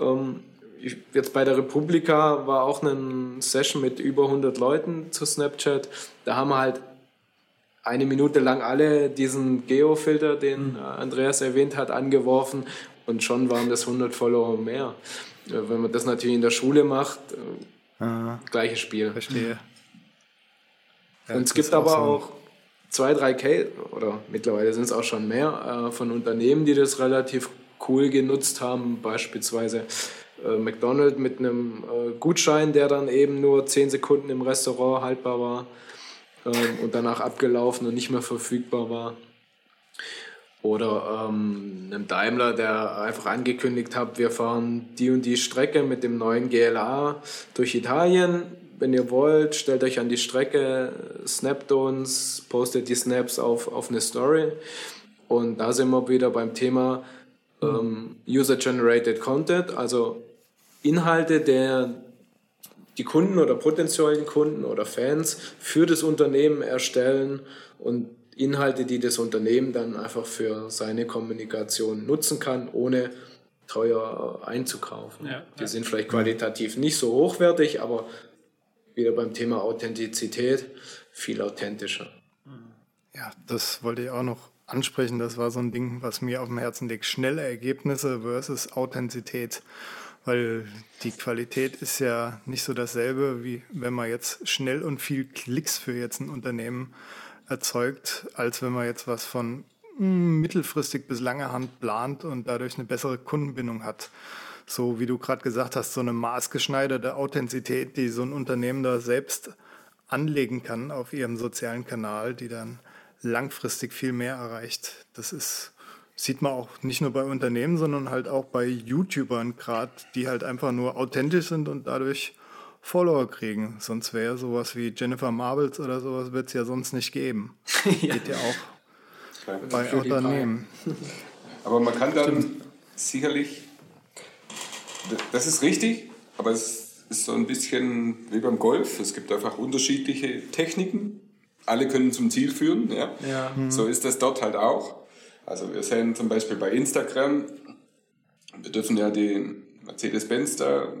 Ähm, ich, jetzt bei der Republika war auch eine Session mit über 100 Leuten zu Snapchat. Da haben wir halt eine Minute lang alle diesen Geo-Filter, den mhm. Andreas erwähnt hat, angeworfen und schon waren das 100 Follower mehr. Wenn man das natürlich in der Schule macht, ah, gleiches Spiel. Verstehe. Ja, und es gibt aber auch, so. zwei, drei Case, oder mittlerweile sind es auch schon mehr, äh, von Unternehmen, die das relativ cool genutzt haben. Beispielsweise äh, McDonald's mit einem äh, Gutschein, der dann eben nur 10 Sekunden im Restaurant haltbar war ähm, und danach abgelaufen und nicht mehr verfügbar war. Oder ähm, einem Daimler, der einfach angekündigt hat, wir fahren die und die Strecke mit dem neuen GLA durch Italien wenn ihr wollt, stellt euch an die Strecke, snappt uns, postet die Snaps auf, auf eine Story. Und da sind wir wieder beim Thema ähm, User-Generated Content, also Inhalte, der die Kunden oder potenziellen Kunden oder Fans für das Unternehmen erstellen und Inhalte, die das Unternehmen dann einfach für seine Kommunikation nutzen kann, ohne teuer einzukaufen. Ja, die ja. sind vielleicht qualitativ nicht so hochwertig, aber wieder beim Thema Authentizität viel authentischer. Ja, das wollte ich auch noch ansprechen. Das war so ein Ding, was mir auf dem Herzen liegt. Schnelle Ergebnisse versus Authentizität. Weil die Qualität ist ja nicht so dasselbe, wie wenn man jetzt schnell und viel Klicks für jetzt ein Unternehmen erzeugt, als wenn man jetzt was von hm, mittelfristig bis langer Hand plant und dadurch eine bessere Kundenbindung hat so wie du gerade gesagt hast, so eine maßgeschneiderte Authentizität, die so ein Unternehmen da selbst anlegen kann auf ihrem sozialen Kanal, die dann langfristig viel mehr erreicht. Das ist, sieht man auch nicht nur bei Unternehmen, sondern halt auch bei YouTubern gerade, die halt einfach nur authentisch sind und dadurch Follower kriegen. Sonst wäre sowas wie Jennifer Marbles oder sowas wird es ja sonst nicht geben. [laughs] ja. Geht ja auch bei Unternehmen. Aber man kann dann Stimmt. sicherlich das ist richtig, aber es ist so ein bisschen wie beim Golf. Es gibt einfach unterschiedliche Techniken. Alle können zum Ziel führen. Ja? ja. Mhm. So ist das dort halt auch. Also wir sehen zum Beispiel bei Instagram, wir dürfen ja den Mercedes-Benz da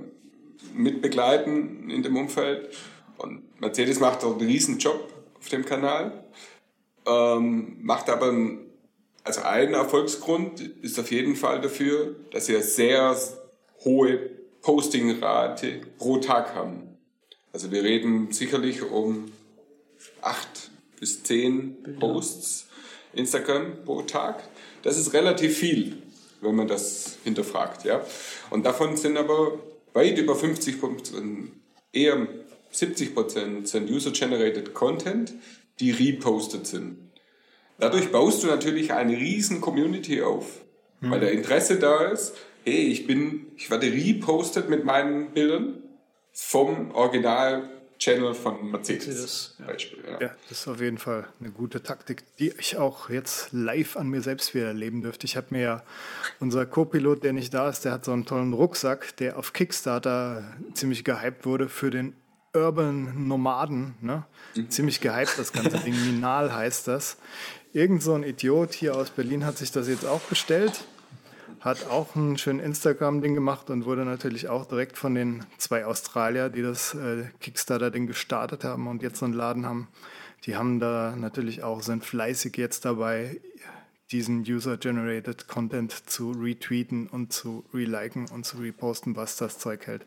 mit begleiten in dem Umfeld. Und Mercedes macht dort einen riesen Job auf dem Kanal. Ähm, macht aber einen, also ein Erfolgsgrund ist auf jeden Fall dafür, dass er sehr hohe Postingrate pro Tag haben. Also wir reden sicherlich um acht bis zehn Posts Instagram pro Tag. Das ist relativ viel, wenn man das hinterfragt. Ja? Und davon sind aber weit über 50 Prozent, eher 70 Prozent sind User-Generated Content, die repostet sind. Dadurch baust du natürlich eine riesen Community auf, mhm. weil der Interesse da ist, hey, ich bin, ich werde repostet mit meinen Bildern vom Original Channel von Mercedes. Mercedes ja. Beispiel, ja. ja. das ist auf jeden Fall eine gute Taktik, die ich auch jetzt live an mir selbst wieder erleben dürfte. Ich habe mir ja, unser Co-Pilot, der nicht da ist, der hat so einen tollen Rucksack, der auf Kickstarter ziemlich gehypt wurde für den Urban Nomaden. Ne? Mhm. Ziemlich gehypt, das ganze Ding. [laughs] Minal heißt das. Irgend so ein Idiot hier aus Berlin hat sich das jetzt auch bestellt hat auch ein schönes Instagram-Ding gemacht und wurde natürlich auch direkt von den zwei Australier, die das äh, Kickstarter-Ding gestartet haben und jetzt so einen Laden haben, die haben da natürlich auch, sind fleißig jetzt dabei, diesen User-Generated Content zu retweeten und zu reliken und zu reposten, was das Zeug hält.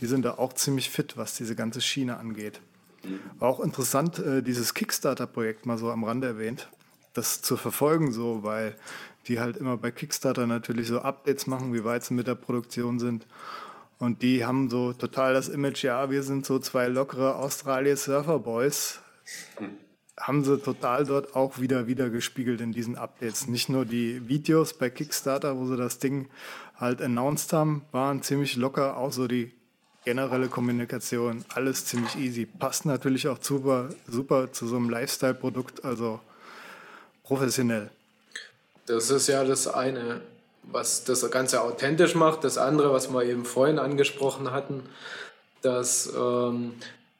Die sind da auch ziemlich fit, was diese ganze Schiene angeht. Auch interessant, äh, dieses Kickstarter-Projekt mal so am Rande erwähnt, das zu verfolgen, so, weil die halt immer bei Kickstarter natürlich so Updates machen, wie weit sie mit der Produktion sind. Und die haben so total das Image, ja, wir sind so zwei lockere Australien Surfer Boys. Haben sie total dort auch wieder wieder gespiegelt in diesen Updates. Nicht nur die Videos bei Kickstarter, wo sie das Ding halt announced haben, waren ziemlich locker, auch so die generelle Kommunikation, alles ziemlich easy. Passt natürlich auch super, super zu so einem Lifestyle-Produkt, also professionell. Das ist ja das eine, was das Ganze authentisch macht. Das andere, was wir eben vorhin angesprochen hatten, dass ähm,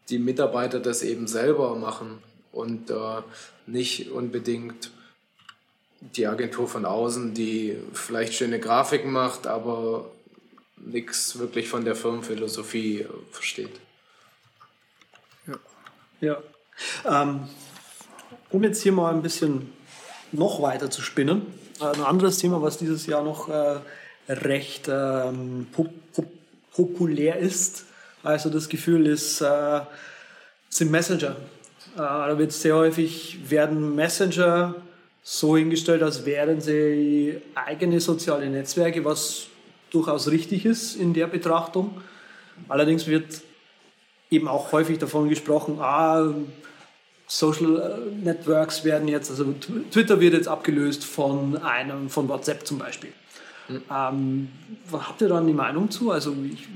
die Mitarbeiter das eben selber machen und äh, nicht unbedingt die Agentur von außen, die vielleicht schöne Grafiken macht, aber nichts wirklich von der Firmenphilosophie äh, versteht. Ja. ja. Ähm, um jetzt hier mal ein bisschen noch weiter zu spinnen. Ein anderes Thema, was dieses Jahr noch äh, recht ähm, pop pop populär ist, also das Gefühl ist, äh, sind Messenger. Äh, da wird sehr häufig, werden Messenger so hingestellt, als wären sie eigene soziale Netzwerke, was durchaus richtig ist in der Betrachtung. Allerdings wird eben auch häufig davon gesprochen, ah, Social äh, Networks werden jetzt, also Twitter wird jetzt abgelöst von einem, von WhatsApp zum Beispiel. Mhm. Ähm, habt ihr da eine Meinung zu? Also ich,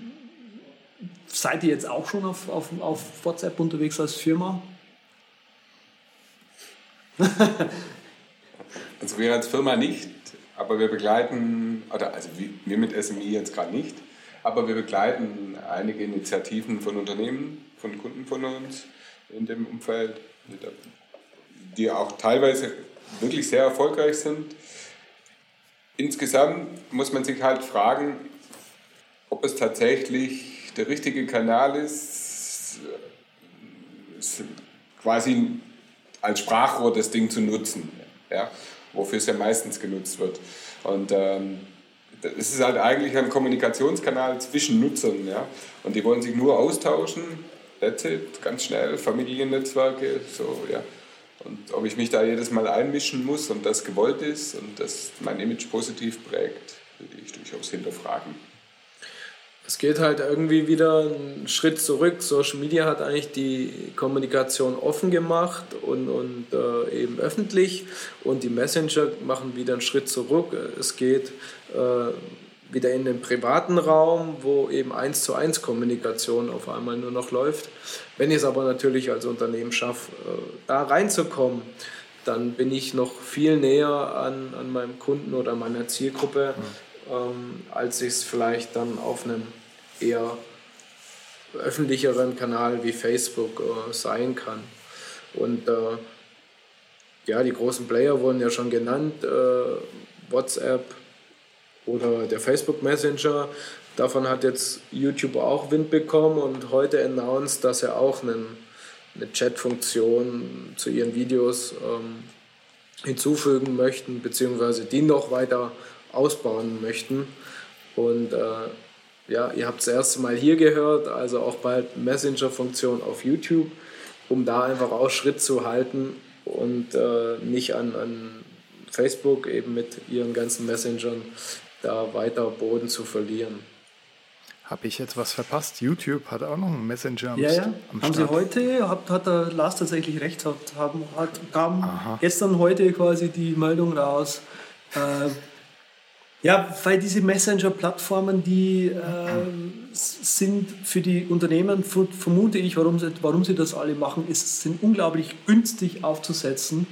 seid ihr jetzt auch schon auf, auf, auf WhatsApp unterwegs als Firma? [laughs] also wir als Firma nicht, aber wir begleiten, oder also wir mit SMI jetzt gerade nicht, aber wir begleiten einige Initiativen von Unternehmen, von Kunden von uns in dem Umfeld die auch teilweise wirklich sehr erfolgreich sind. Insgesamt muss man sich halt fragen, ob es tatsächlich der richtige Kanal ist, quasi als Sprachrohr das Ding zu nutzen, ja, wofür es ja meistens genutzt wird. Und ähm, es ist halt eigentlich ein Kommunikationskanal zwischen Nutzern. Ja? Und die wollen sich nur austauschen that's it, ganz schnell, Familiennetzwerke, so, ja. Und ob ich mich da jedes Mal einmischen muss und das gewollt ist und das mein Image positiv prägt, würde ich durchaus hinterfragen. Es geht halt irgendwie wieder einen Schritt zurück. Social Media hat eigentlich die Kommunikation offen gemacht und, und äh, eben öffentlich und die Messenger machen wieder einen Schritt zurück. Es geht äh, wieder in den privaten Raum, wo eben eins zu eins Kommunikation auf einmal nur noch läuft. Wenn ich es aber natürlich als Unternehmen schaffe, äh, da reinzukommen, dann bin ich noch viel näher an, an meinem Kunden oder meiner Zielgruppe, mhm. ähm, als ich es vielleicht dann auf einem eher öffentlicheren Kanal wie Facebook äh, sein kann. Und äh, ja, die großen Player wurden ja schon genannt, äh, WhatsApp, oder der Facebook Messenger. Davon hat jetzt YouTube auch Wind bekommen und heute announced, dass er auch einen, eine Chat-Funktion zu ihren Videos ähm, hinzufügen möchten, beziehungsweise die noch weiter ausbauen möchten. Und äh, ja, ihr habt es erste Mal hier gehört, also auch bald Messenger-Funktion auf YouTube, um da einfach auch Schritt zu halten und äh, nicht an, an Facebook eben mit ihren ganzen Messengern da weiter Boden zu verlieren. Habe ich jetzt was verpasst? YouTube hat auch noch einen Messenger am Ja, ja. Am haben Sie heute, hat, hat der Lars tatsächlich recht, hat, haben, hat, kam Aha. gestern, heute quasi die Meldung raus. Äh, Ja, weil diese Messenger-Plattformen, die äh, sind für die Unternehmen, vermute ich, warum sie, warum sie das alle machen, ist, sind unglaublich günstig aufzusetzen.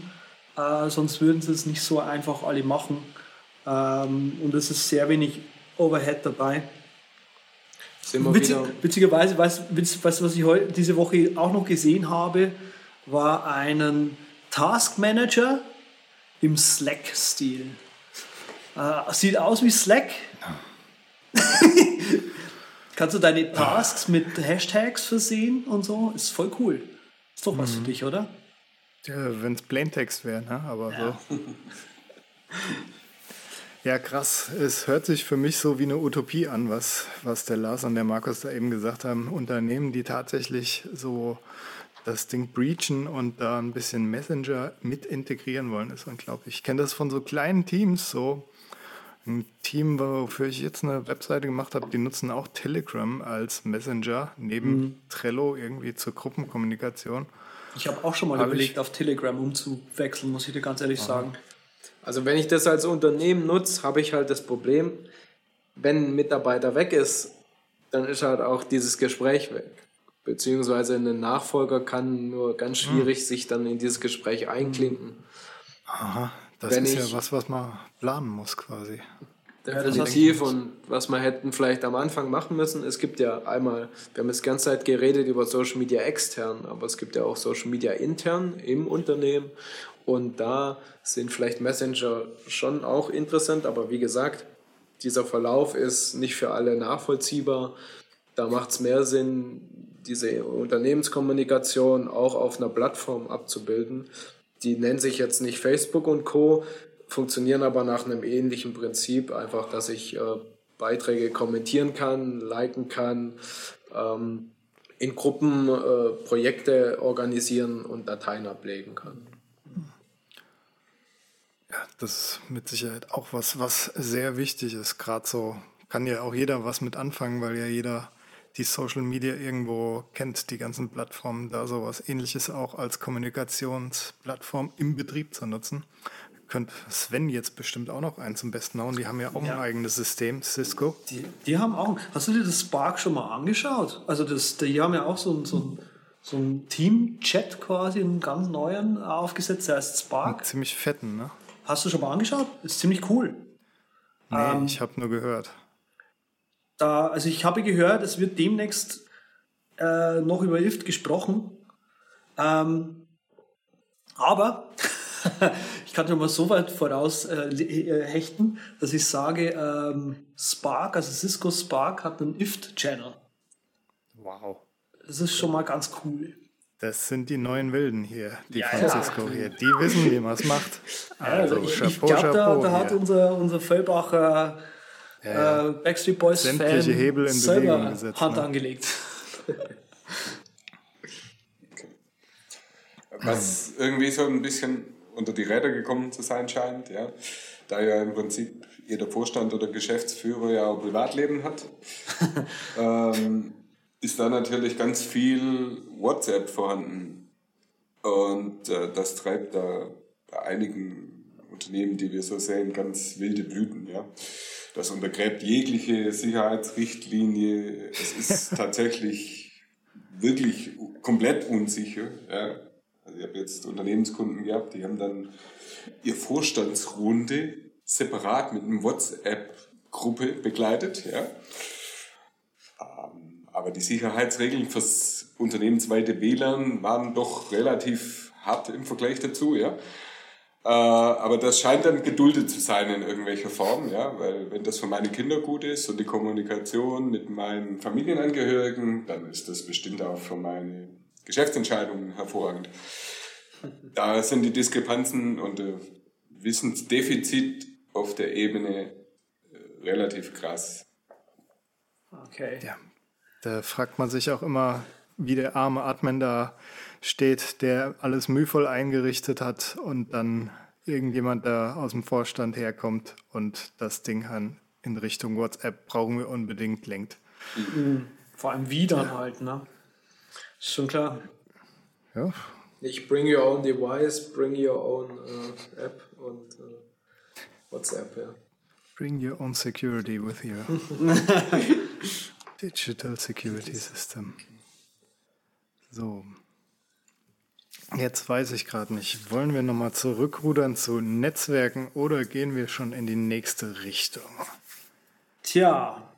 Äh, sonst würden sie es nicht so einfach alle machen. Ähm, und es ist sehr wenig Overhead dabei. Witzig, witzigerweise, weißt du, was ich heute, diese Woche auch noch gesehen habe, war einen Task Manager im Slack-Stil. Äh, sieht aus wie Slack. [laughs] Kannst du deine Tasks mit Hashtags versehen und so? Ist voll cool. Ist doch was mhm. für dich, oder? Ja, wenn es Plaintext wäre, ne? aber ja. so. [laughs] Ja, krass. Es hört sich für mich so wie eine Utopie an, was, was der Lars und der Markus da eben gesagt haben. Unternehmen, die tatsächlich so das Ding breachen und da ein bisschen Messenger mit integrieren wollen, ist unglaublich. Ich kenne das von so kleinen Teams, so ein Team, wofür ich jetzt eine Webseite gemacht habe, die nutzen auch Telegram als Messenger neben mhm. Trello irgendwie zur Gruppenkommunikation. Ich habe auch schon mal hab überlegt, auf Telegram umzuwechseln, muss ich dir ganz ehrlich Aha. sagen. Also wenn ich das als Unternehmen nutze, habe ich halt das Problem, wenn ein Mitarbeiter weg ist, dann ist halt auch dieses Gespräch weg. Beziehungsweise ein Nachfolger kann nur ganz hm. schwierig hm. sich dann in dieses Gespräch einklinken. Aha, das wenn ist ja was, was man planen muss quasi. Definitiv und was wir hätten vielleicht am Anfang machen müssen, es gibt ja einmal, wir haben jetzt die ganze Zeit geredet über Social Media extern, aber es gibt ja auch Social Media intern im Unternehmen und da sind vielleicht Messenger schon auch interessant, aber wie gesagt, dieser Verlauf ist nicht für alle nachvollziehbar. Da macht es mehr Sinn, diese Unternehmenskommunikation auch auf einer Plattform abzubilden. Die nennt sich jetzt nicht Facebook und Co, funktionieren aber nach einem ähnlichen Prinzip, einfach, dass ich äh, Beiträge kommentieren kann, liken kann, ähm, in Gruppen äh, Projekte organisieren und Dateien ablegen kann. Ja, das ist mit Sicherheit auch was, was sehr wichtig ist. Gerade so kann ja auch jeder was mit anfangen, weil ja jeder die Social Media irgendwo kennt, die ganzen Plattformen, da sowas ähnliches auch als Kommunikationsplattform im Betrieb zu nutzen. Könnte Sven jetzt bestimmt auch noch einen zum Besten hauen. Die haben ja auch ja. ein eigenes System, Cisco. Die, die haben auch. Hast du dir das Spark schon mal angeschaut? Also das, die haben ja auch so, so ein so ein Team-Chat quasi, einen ganz neuen aufgesetzt, der heißt Spark. Einen ziemlich fetten, ne? Hast du schon mal angeschaut? Ist ziemlich cool. Nee, ähm, ich habe nur gehört. Da, also ich habe gehört, es wird demnächst äh, noch über IFT gesprochen. Ähm, aber [laughs] ich kann schon mal so weit voraus äh, äh, hechten, dass ich sage, ähm, Spark, also Cisco Spark hat einen IFT-Channel. Wow. Das ist schon mal ganz cool. Das sind die neuen Wilden hier, die ja, Francisco ja. hier. Die wissen, wie man es macht. [laughs] Also, also ich, ich glaube, da, da hat unser, unser Vollbacher ja, äh, Backstreet Boys Sämtliche Fan Hebel in Bewegung gesetzt. Hand ne? angelegt. Was irgendwie so ein bisschen unter die Räder gekommen zu sein scheint, ja. Da ja im Prinzip jeder Vorstand oder Geschäftsführer ja auch Privatleben hat. [laughs] ähm, ist da natürlich ganz viel WhatsApp vorhanden. Und äh, das treibt da bei einigen Unternehmen, die wir so sehen, ganz wilde Blüten. Ja. Das untergräbt jegliche Sicherheitsrichtlinie. Es ist [laughs] tatsächlich wirklich komplett unsicher. Ja. Also ich habe jetzt Unternehmenskunden gehabt, die haben dann ihr Vorstandsrunde separat mit einem WhatsApp-Gruppe begleitet. Ja. Aber die Sicherheitsregeln fürs unternehmensweite WLAN waren doch relativ hart im Vergleich dazu, ja. Äh, aber das scheint dann geduldet zu sein in irgendwelcher Form, ja, weil wenn das für meine Kinder gut ist und die Kommunikation mit meinen Familienangehörigen, dann ist das bestimmt auch für meine Geschäftsentscheidungen hervorragend. Da sind die Diskrepanzen und Wissensdefizit auf der Ebene äh, relativ krass. Okay. Ja, da fragt man sich auch immer, wie der arme Admin da steht, der alles mühevoll eingerichtet hat und dann irgendjemand da aus dem Vorstand herkommt und das Ding in Richtung WhatsApp brauchen wir unbedingt lenkt. Mhm. Vor allem wie dann ja. halt, ne? Ist schon klar. Ja. Nicht bring your own device, bring your own uh, App und uh, WhatsApp, ja. bring your own security with you. [laughs] [laughs] Digital Security System. So. Jetzt weiß ich gerade nicht, wollen wir nochmal zurückrudern zu Netzwerken oder gehen wir schon in die nächste Richtung? Tja,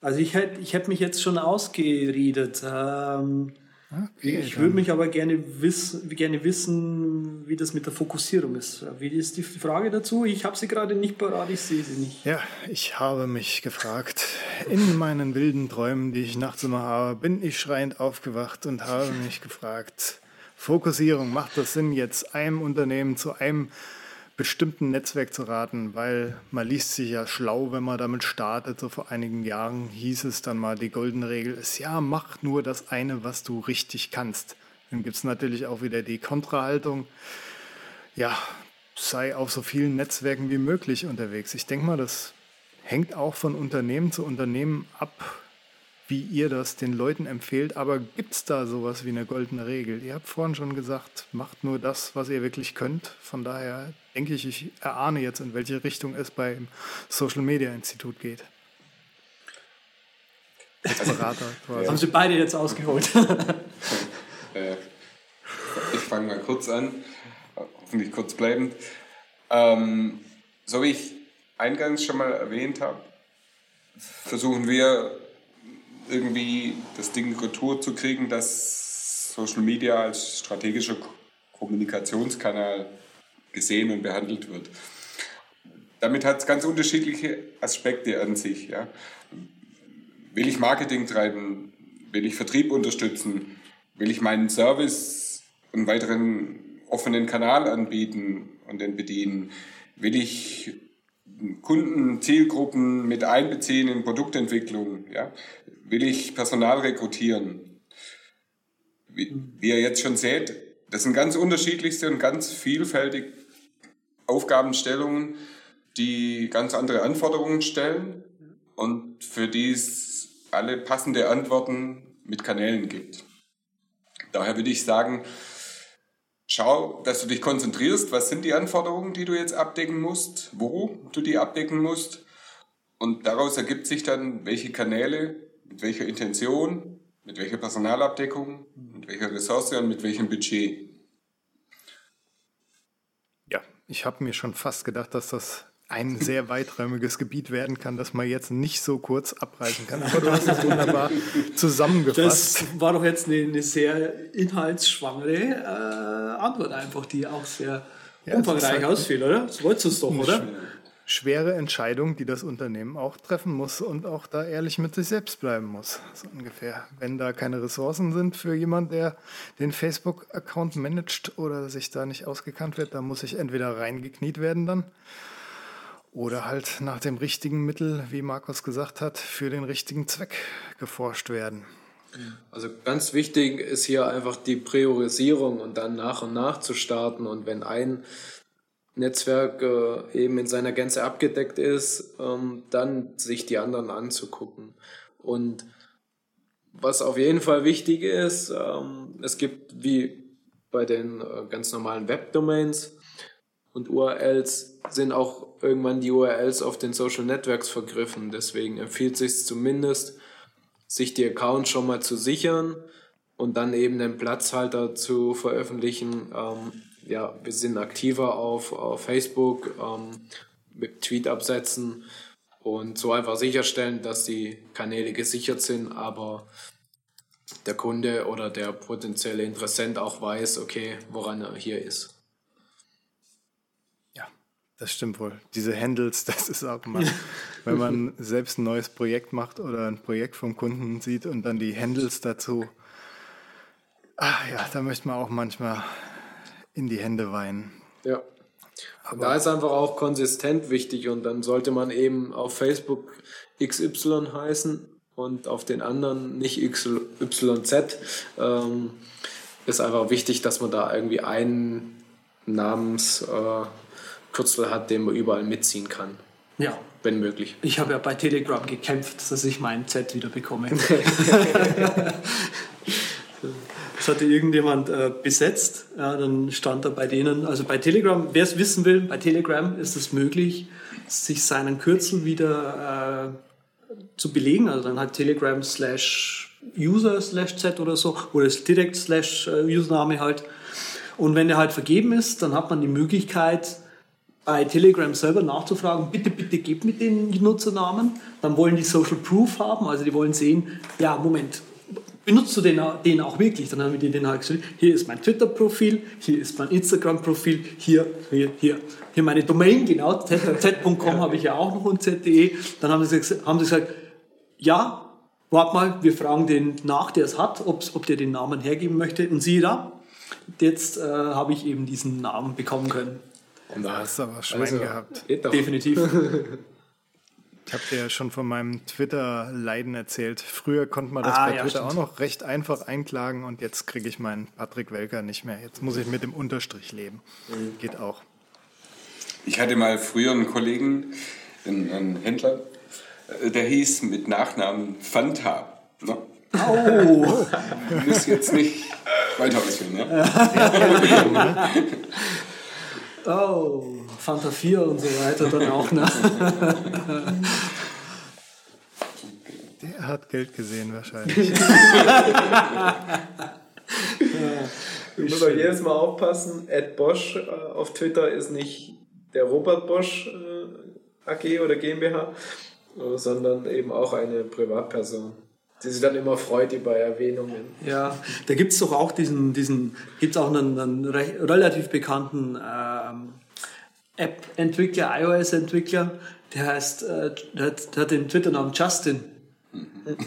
also ich hätte ich hätt mich jetzt schon ausgeredet. Ähm, okay, ich würde mich aber gerne, wiss, gerne wissen, wie das mit der Fokussierung ist. Wie ist die Frage dazu? Ich habe sie gerade nicht parat, ich sehe sie nicht. Ja, ich habe mich gefragt, in meinen wilden Träumen, die ich nachts immer habe, bin ich schreiend aufgewacht und habe mich gefragt, Fokussierung, macht das Sinn, jetzt einem Unternehmen zu einem bestimmten Netzwerk zu raten, weil man liest sich ja schlau, wenn man damit startet. So vor einigen Jahren hieß es dann mal, die goldene Regel ist, ja, mach nur das eine, was du richtig kannst. Dann gibt es natürlich auch wieder die Kontrahaltung, ja, sei auf so vielen Netzwerken wie möglich unterwegs. Ich denke mal, das hängt auch von Unternehmen zu Unternehmen ab, wie ihr das den Leuten empfehlt. Aber gibt es da sowas wie eine goldene Regel? Ihr habt vorhin schon gesagt, macht nur das, was ihr wirklich könnt. Von daher denke ich, ich erahne jetzt, in welche Richtung es beim Social Media Institut geht. Als Berater quasi. Haben Sie beide jetzt ausgeholt? [laughs] Äh, ich fange mal kurz an, hoffentlich kurz bleibend. Ähm, so wie ich eingangs schon mal erwähnt habe, versuchen wir irgendwie das Ding retour zu kriegen, dass Social Media als strategischer Kommunikationskanal gesehen und behandelt wird. Damit hat es ganz unterschiedliche Aspekte an sich. Ja. Will ich Marketing treiben? Will ich Vertrieb unterstützen? Will ich meinen Service einen weiteren offenen Kanal anbieten und den bedienen? Will ich Kunden, Zielgruppen mit einbeziehen in Produktentwicklung? Ja? Will ich Personal rekrutieren? Wie, wie ihr jetzt schon seht, das sind ganz unterschiedlichste und ganz vielfältig Aufgabenstellungen, die ganz andere Anforderungen stellen und für die es alle passende Antworten mit Kanälen gibt. Daher würde ich sagen, schau, dass du dich konzentrierst, was sind die Anforderungen, die du jetzt abdecken musst, wo du die abdecken musst und daraus ergibt sich dann, welche Kanäle, mit welcher Intention, mit welcher Personalabdeckung, mit welcher Ressource und mit welchem Budget. Ich habe mir schon fast gedacht, dass das ein [laughs] sehr weiträumiges Gebiet werden kann, das man jetzt nicht so kurz abreißen kann. Aber du hast es [laughs] wunderbar zusammengefasst. Das war doch jetzt eine, eine sehr inhaltsschwangere äh, Antwort einfach, die auch sehr ja, umfangreich halt ausfiel, oder? Das wolltest du es doch, oder? schwere Entscheidung, die das Unternehmen auch treffen muss und auch da ehrlich mit sich selbst bleiben muss, so ungefähr. Wenn da keine Ressourcen sind für jemand, der den Facebook-Account managt oder sich da nicht ausgekannt wird, da muss sich entweder reingekniet werden dann oder halt nach dem richtigen Mittel, wie Markus gesagt hat, für den richtigen Zweck geforscht werden. Also ganz wichtig ist hier einfach die Priorisierung und dann nach und nach zu starten. Und wenn ein Netzwerk äh, eben in seiner Gänze abgedeckt ist, ähm, dann sich die anderen anzugucken. Und was auf jeden Fall wichtig ist, ähm, es gibt wie bei den äh, ganz normalen Webdomains und URLs sind auch irgendwann die URLs auf den Social Networks vergriffen. Deswegen empfiehlt sich zumindest, sich die Accounts schon mal zu sichern und dann eben den Platzhalter zu veröffentlichen, ähm, ja, wir sind aktiver auf, auf Facebook ähm, mit Tweet-Absätzen und so einfach sicherstellen, dass die Kanäle gesichert sind, aber der Kunde oder der potenzielle Interessent auch weiß, okay, woran er hier ist. Ja, das stimmt wohl. Diese Handles, [laughs] das ist auch mal, wenn man selbst ein neues Projekt macht oder ein Projekt vom Kunden sieht und dann die Handles dazu. Ah ja, da möchte man auch manchmal in die Hände weinen. Ja. Aber da ist einfach auch konsistent wichtig und dann sollte man eben auf Facebook XY heißen und auf den anderen nicht XYZ. Ähm, ist einfach wichtig, dass man da irgendwie einen Namenskürzel äh, hat, den man überall mitziehen kann. Ja. Wenn möglich. Ich habe ja bei Telegram gekämpft, dass ich meinen Z wieder bekomme. [laughs] [laughs] Das hatte irgendjemand äh, besetzt. Ja, dann stand da bei denen, also bei Telegram, wer es wissen will, bei Telegram ist es möglich, sich seinen Kürzel wieder äh, zu belegen, also dann halt Telegram slash User slash Z oder so, oder direkt slash äh, Username halt. Und wenn der halt vergeben ist, dann hat man die Möglichkeit, bei Telegram selber nachzufragen, bitte, bitte gebt mir den Nutzernamen. Dann wollen die Social Proof haben, also die wollen sehen, ja, Moment, benutzt du den, den auch wirklich? Dann haben wir den halt gesagt, hier ist mein Twitter-Profil, hier ist mein Instagram-Profil, hier, hier, hier. Hier meine Domain, genau, z.com habe ich ja auch noch und z.de. Dann haben sie, haben sie gesagt, ja, warte mal, wir fragen den nach, der es hat, ob der den Namen hergeben möchte. Und siehe da, jetzt äh, habe ich eben diesen Namen bekommen können. Und da hast du aber Schwein also, gehabt. Definitiv. [laughs] Ich habe dir ja schon von meinem Twitter-Leiden erzählt. Früher konnte man das ah, bei ja, Twitter stimmt. auch noch recht einfach einklagen und jetzt kriege ich meinen Patrick Welker nicht mehr. Jetzt muss ich mit dem Unterstrich leben. Mhm. Geht auch. Ich hatte mal früher einen Kollegen, einen, einen Händler, äh, der hieß mit Nachnamen Fanta. Ne? Oh! muss jetzt nicht weiter ausführen. Ne? [laughs] Oh, Fanta 4 und so weiter dann auch. Ne? [laughs] Der hat Geld gesehen wahrscheinlich. [laughs] Ich muss auch jedes Mal aufpassen, Ed Bosch äh, auf Twitter ist nicht der Robert Bosch äh, AG oder GmbH, sondern eben auch eine Privatperson die sich dann immer freut über Erwähnungen. Ja, da gibt es doch auch diesen, diesen gibt es auch einen, einen relativ bekannten ähm, App-Entwickler, iOS-Entwickler, der heißt, äh, der, hat, der hat den Twitter-Namen Justin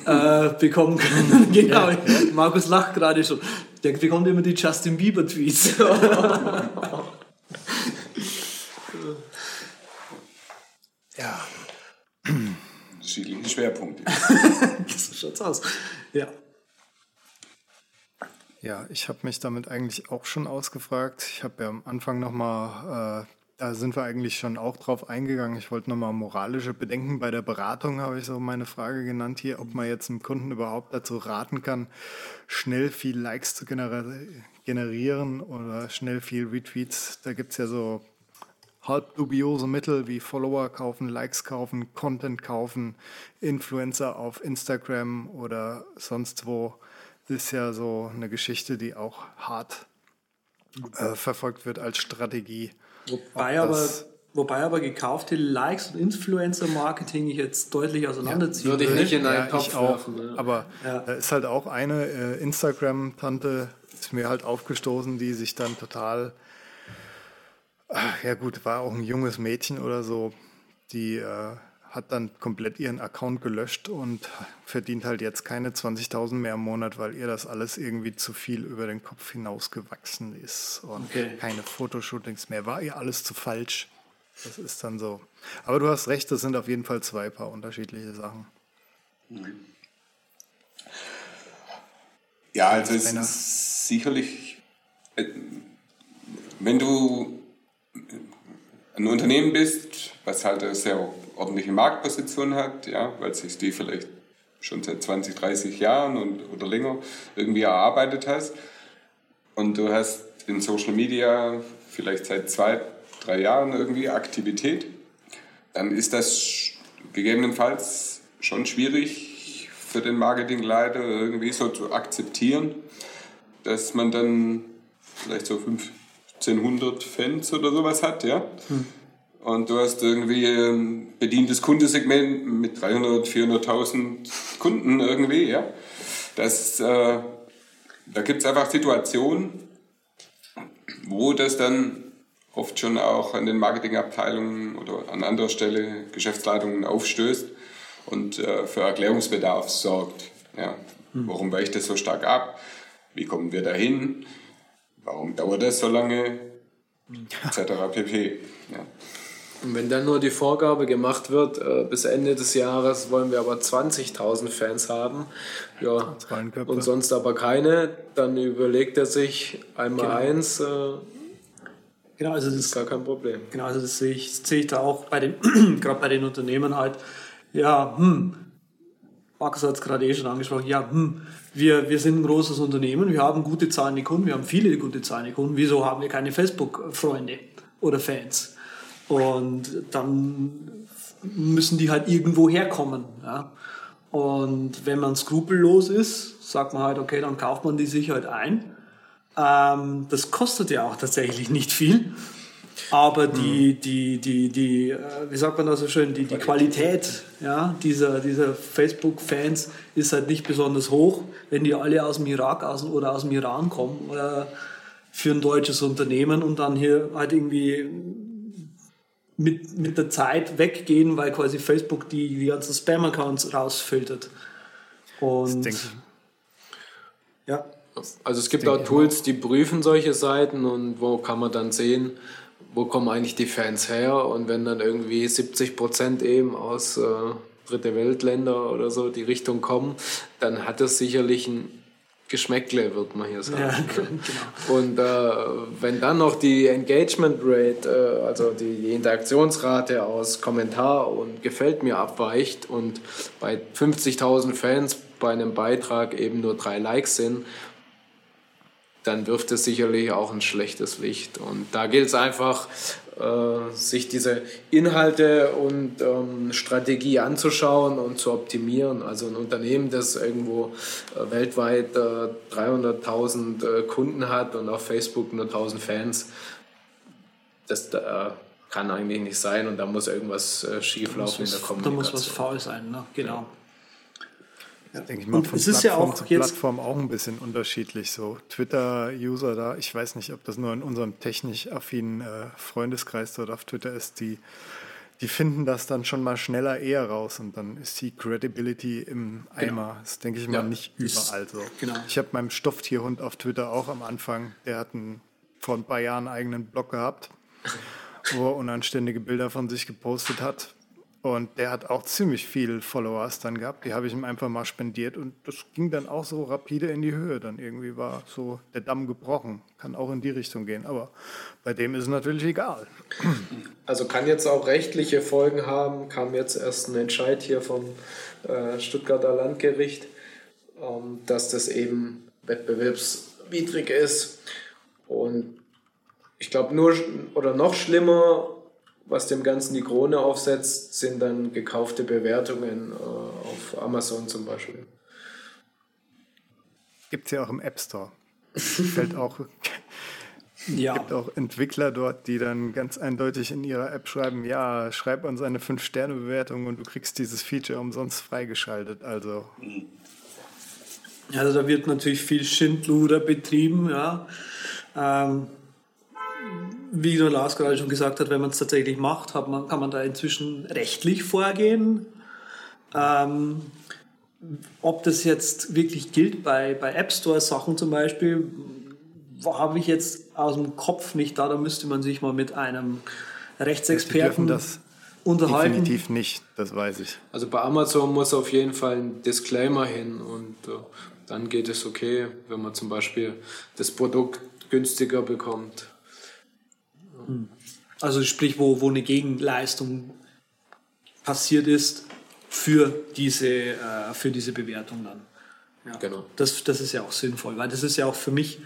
äh, bekommen können. [laughs] genau, ja. Markus lacht gerade schon. Der bekommt immer die Justin Bieber-Tweets. [laughs] [laughs] ja unterschiedliche Schwerpunkte. so [laughs] schaut's aus. Ja. Ja, ich habe mich damit eigentlich auch schon ausgefragt. Ich habe ja am Anfang nochmal, äh, da sind wir eigentlich schon auch drauf eingegangen. Ich wollte nochmal moralische Bedenken bei der Beratung, habe ich so meine Frage genannt hier, ob man jetzt einem Kunden überhaupt dazu raten kann, schnell viel Likes zu generieren oder schnell viel Retweets. Da gibt es ja so halb dubiose Mittel wie Follower kaufen, Likes kaufen, Content kaufen, Influencer auf Instagram oder sonst wo. Das ist ja so eine Geschichte, die auch hart äh, verfolgt wird als Strategie. Wobei aber, wobei aber gekaufte Likes und Influencer-Marketing ich jetzt deutlich auseinanderziehen ja, würde. ich nicht in einen ja, Topf werfen. Ne? Aber ja. da ist halt auch eine äh, Instagram-Tante, ist mir halt aufgestoßen, die sich dann total ja gut, war auch ein junges Mädchen oder so, die äh, hat dann komplett ihren Account gelöscht und verdient halt jetzt keine 20.000 mehr im Monat, weil ihr das alles irgendwie zu viel über den Kopf hinausgewachsen ist und okay. keine Fotoshootings mehr. War ihr alles zu falsch? Das ist dann so. Aber du hast recht, das sind auf jeden Fall zwei paar unterschiedliche Sachen. Ja, also es ist sicherlich, äh, wenn du ein Unternehmen bist, was halt eine sehr ordentliche Marktposition hat, ja, weil sich die vielleicht schon seit 20, 30 Jahren und, oder länger irgendwie erarbeitet hast. Und du hast in Social Media vielleicht seit zwei, drei Jahren irgendwie Aktivität, dann ist das gegebenenfalls schon schwierig für den Marketingleiter irgendwie so zu akzeptieren, dass man dann vielleicht so fünf 1500 Fans oder sowas hat, ja. Hm. Und du hast irgendwie ein bedientes Kundensegment mit 300, 400.000 Kunden irgendwie, ja. Das, äh, da gibt es einfach Situationen, wo das dann oft schon auch an den Marketingabteilungen oder an anderer Stelle Geschäftsleitungen aufstößt und äh, für Erklärungsbedarf sorgt. Ja. Hm. Warum weicht das so stark ab? Wie kommen wir dahin? Warum dauert das so lange, etc. pp. Ja. Und wenn dann nur die Vorgabe gemacht wird, äh, bis Ende des Jahres wollen wir aber 20.000 Fans haben, ja, und sonst aber keine, dann überlegt er sich einmal genau. eins, äh, genau, also das ist gar kein Problem. Genau, also das sehe ich, sehe ich da auch bei den, [clears throat] gerade bei den Unternehmen halt, ja, hm, Markus hat es gerade eh schon angesprochen, ja, hm, wir, wir sind ein großes Unternehmen, wir haben gute zahlende Kunden, wir haben viele gute zahlende Kunden, wieso haben wir keine Facebook-Freunde oder Fans? Und dann müssen die halt irgendwo herkommen. Ja. Und wenn man skrupellos ist, sagt man halt, okay, dann kauft man die sich halt ein. Ähm, das kostet ja auch tatsächlich nicht viel. Aber die, die, die, die, äh, wie sagt man da so schön, die, die Qualität. Ja, dieser, dieser Facebook-Fans ist halt nicht besonders hoch, wenn die alle aus dem Irak aus, oder aus dem Iran kommen oder für ein deutsches Unternehmen und dann hier halt irgendwie mit, mit der Zeit weggehen, weil quasi Facebook die, die ganzen Spam-Accounts rausfiltert. Und ja. Also es gibt auch Tools, die prüfen solche Seiten und wo kann man dann sehen, wo kommen eigentlich die Fans her und wenn dann irgendwie 70 Prozent eben aus äh, dritte Weltländer oder so die Richtung kommen, dann hat das sicherlich ein Geschmäckle, wird man hier sagen. Ja, [laughs] genau. Und äh, wenn dann noch die Engagement Rate, äh, also die Interaktionsrate aus Kommentar und Gefällt mir abweicht und bei 50.000 Fans bei einem Beitrag eben nur drei Likes sind, dann wirft es sicherlich auch ein schlechtes Licht. Und da gilt es einfach, äh, sich diese Inhalte und ähm, Strategie anzuschauen und zu optimieren. Also ein Unternehmen, das irgendwo äh, weltweit äh, 300.000 äh, Kunden hat und auf Facebook nur 1.000 Fans, das äh, kann eigentlich nicht sein und da muss irgendwas äh, schieflaufen in der Kommunikation. Da muss was faul sein, ne? genau. Ja. Das denke ich mal, von Plattform ja auch zu Plattform auch ein bisschen unterschiedlich. So Twitter-User da, ich weiß nicht, ob das nur in unserem technisch affinen äh, Freundeskreis dort auf Twitter ist, die, die finden das dann schon mal schneller eher raus und dann ist die Credibility im genau. Eimer. Genau. Das denke ich mal ja, nicht überall so. Genau. Ich habe meinem Stofftierhund auf Twitter auch am Anfang, der hat einen, vor ein paar Jahren einen eigenen Blog gehabt, wo er unanständige Bilder von sich gepostet hat und der hat auch ziemlich viele Followers dann gehabt. Die habe ich ihm einfach mal spendiert und das ging dann auch so rapide in die Höhe. Dann irgendwie war so der Damm gebrochen. Kann auch in die Richtung gehen. Aber bei dem ist es natürlich egal. Also kann jetzt auch rechtliche Folgen haben. Kam jetzt erst ein Entscheid hier vom äh, Stuttgarter Landgericht, ähm, dass das eben wettbewerbswidrig ist. Und ich glaube nur oder noch schlimmer was dem Ganzen die Krone aufsetzt, sind dann gekaufte Bewertungen äh, auf Amazon zum Beispiel. Gibt es ja auch im App Store. Fällt auch. [laughs] Ja. gibt auch Entwickler dort, die dann ganz eindeutig in ihrer App schreiben, ja, schreib uns eine 5-Sterne-Bewertung und du kriegst dieses Feature umsonst freigeschaltet. Also. Also da wird natürlich viel Schindluder betrieben, ja. Ähm, wie der Lars gerade schon gesagt hat, wenn man es tatsächlich macht, man, kann man da inzwischen rechtlich vorgehen. Ähm, ob das jetzt wirklich gilt bei, bei App Store Sachen zum Beispiel, habe ich jetzt aus dem Kopf nicht da. Da müsste man sich mal mit einem Rechtsexperten das unterhalten. Definitiv nicht, das weiß ich. Also bei Amazon muss auf jeden Fall ein Disclaimer hin und äh, dann geht es okay, wenn man zum Beispiel das Produkt günstiger bekommt. Also sprich, wo, wo eine Gegenleistung passiert ist für diese, äh, für diese Bewertung dann. Ja. Genau. Das, das ist ja auch sinnvoll, weil das ist ja auch für mich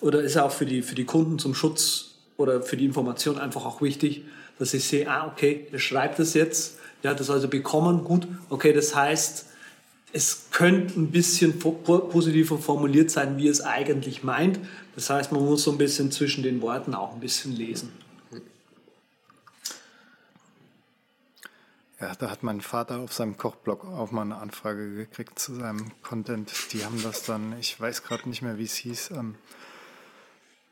oder ist ja auch für die, für die Kunden zum Schutz oder für die Information einfach auch wichtig, dass ich sehe, ah, okay, er schreibt das jetzt, der hat das also bekommen, gut, okay, das heißt, es könnte ein bisschen positiver formuliert sein, wie es eigentlich meint. Das heißt, man muss so ein bisschen zwischen den Worten auch ein bisschen lesen. Ja, da hat mein Vater auf seinem Kochblog auch mal eine Anfrage gekriegt zu seinem Content. Die haben das dann, ich weiß gerade nicht mehr, wie es hieß, ähm,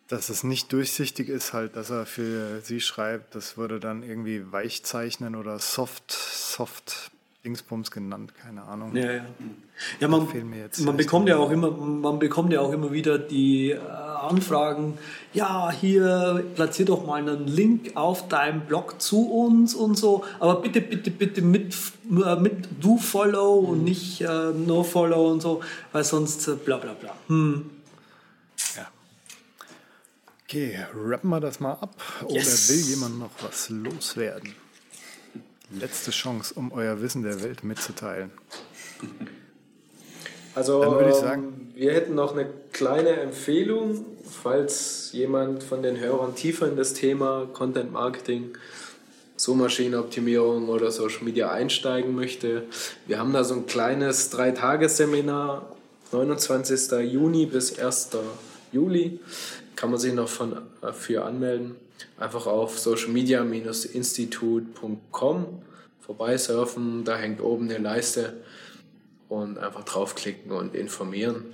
dass es nicht durchsichtig ist, halt, dass er für sie schreibt. Das würde dann irgendwie Weichzeichnen oder Soft, Soft Dingsbums genannt, keine Ahnung. Ja, ja. ja man, man bekommt ja auch immer, man bekommt ja auch immer wieder die äh, Anfragen, ja, hier platzier doch mal einen Link auf deinem Blog zu uns und so, aber bitte, bitte, bitte mit, äh, mit do follow mhm. und nicht äh, no follow und so, weil sonst äh, bla bla bla. Hm. Ja. Okay, rappen wir das mal ab. Oder yes. will jemand noch was loswerden? Letzte Chance, um euer Wissen der Welt mitzuteilen. Also, ich sagen, ähm, wir hätten noch eine kleine Empfehlung, falls jemand von den Hörern tiefer in das Thema Content Marketing Suchmaschinenoptimierung oder Social Media einsteigen möchte. Wir haben da so ein kleines Drei-Tage-Seminar, 29. Juni bis 1. Juli. Kann man sich noch von, dafür äh, anmelden. Einfach auf socialmedia-institut.com vorbeisurfen, da hängt oben eine Leiste und einfach draufklicken und informieren.